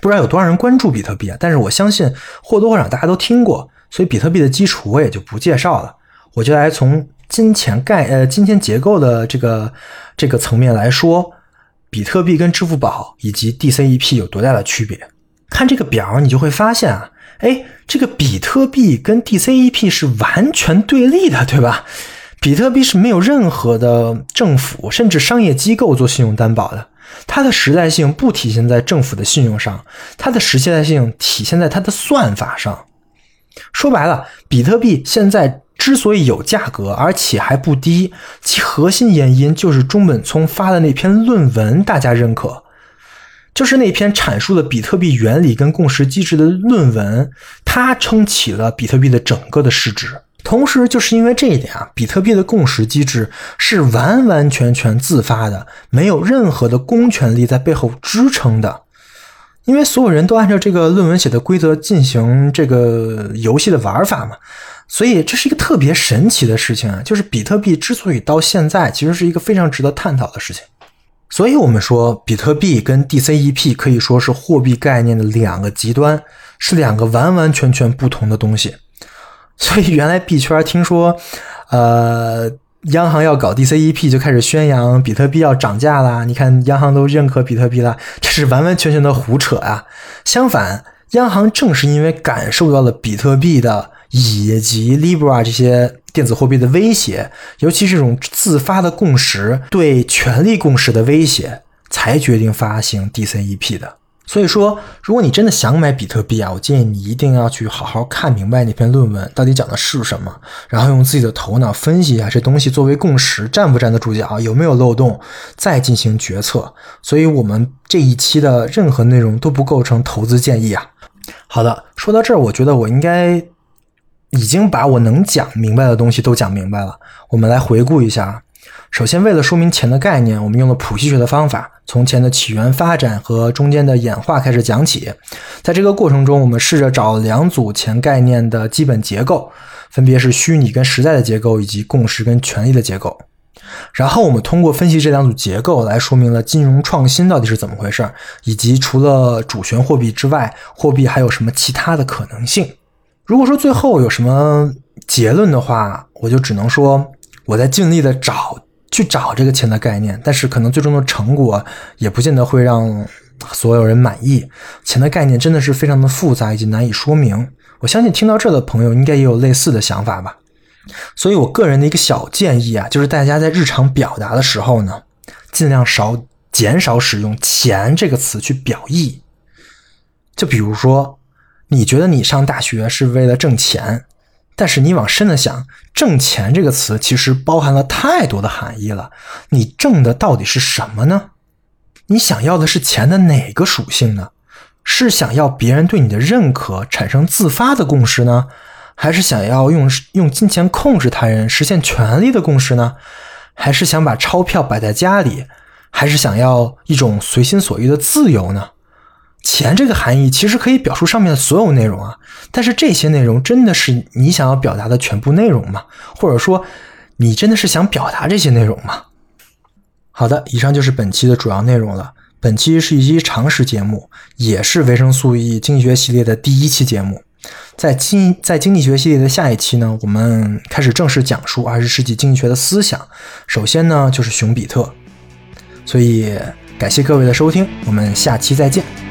不知道有多少人关注比特币啊？但是我相信或多或少大家都听过，所以比特币的基础我也就不介绍了。我就来从金钱概呃金钱结构的这个这个层面来说，比特币跟支付宝以及 DCEP 有多大的区别？看这个表，你就会发现啊，哎，这个比特币跟 DCEP 是完全对立的，对吧？比特币是没有任何的政府甚至商业机构做信用担保的。它的实在性不体现在政府的信用上，它的实在性体现在它的算法上。说白了，比特币现在之所以有价格，而且还不低，其核心原因就是中本聪发的那篇论文大家认可，就是那篇阐述了比特币原理跟共识机制的论文，它撑起了比特币的整个的市值。同时，就是因为这一点啊，比特币的共识机制是完完全全自发的，没有任何的公权力在背后支撑的。因为所有人都按照这个论文写的规则进行这个游戏的玩法嘛，所以这是一个特别神奇的事情啊。就是比特币之所以到现在，其实是一个非常值得探讨的事情。所以我们说，比特币跟 DCEP 可以说是货币概念的两个极端，是两个完完全全不同的东西。所以原来币圈听说，呃，央行要搞 DCEP，就开始宣扬比特币要涨价啦。你看央行都认可比特币了，这是完完全全的胡扯啊！相反，央行正是因为感受到了比特币的以及 Libra 这些电子货币的威胁，尤其这种自发的共识对权力共识的威胁，才决定发行 DCEP 的。所以说，如果你真的想买比特币啊，我建议你一定要去好好看明白那篇论文到底讲的是什么，然后用自己的头脑分析一下这东西作为共识站不站得住脚，有没有漏洞，再进行决策。所以我们这一期的任何内容都不构成投资建议啊。好的，说到这儿，我觉得我应该已经把我能讲明白的东西都讲明白了。我们来回顾一下。首先，为了说明钱的概念，我们用了谱系学的方法，从钱的起源、发展和中间的演化开始讲起。在这个过程中，我们试着找两组钱概念的基本结构，分别是虚拟跟实在的结构，以及共识跟权力的结构。然后，我们通过分析这两组结构，来说明了金融创新到底是怎么回事，以及除了主权货币之外，货币还有什么其他的可能性。如果说最后有什么结论的话，我就只能说我在尽力的找。去找这个钱的概念，但是可能最终的成果也不见得会让所有人满意。钱的概念真的是非常的复杂以及难以说明。我相信听到这的朋友应该也有类似的想法吧。所以我个人的一个小建议啊，就是大家在日常表达的时候呢，尽量少减少使用“钱”这个词去表意。就比如说，你觉得你上大学是为了挣钱。但是你往深了想，挣钱这个词其实包含了太多的含义了。你挣的到底是什么呢？你想要的是钱的哪个属性呢？是想要别人对你的认可，产生自发的共识呢？还是想要用用金钱控制他人，实现权力的共识呢？还是想把钞票摆在家里，还是想要一种随心所欲的自由呢？钱这个含义其实可以表述上面的所有内容啊，但是这些内容真的是你想要表达的全部内容吗？或者说，你真的是想表达这些内容吗？好的，以上就是本期的主要内容了。本期是一期常识节目，也是维生素 E 经济学系列的第一期节目。在经在经济学系列的下一期呢，我们开始正式讲述二十世纪经济学的思想。首先呢，就是熊彼特。所以感谢各位的收听，我们下期再见。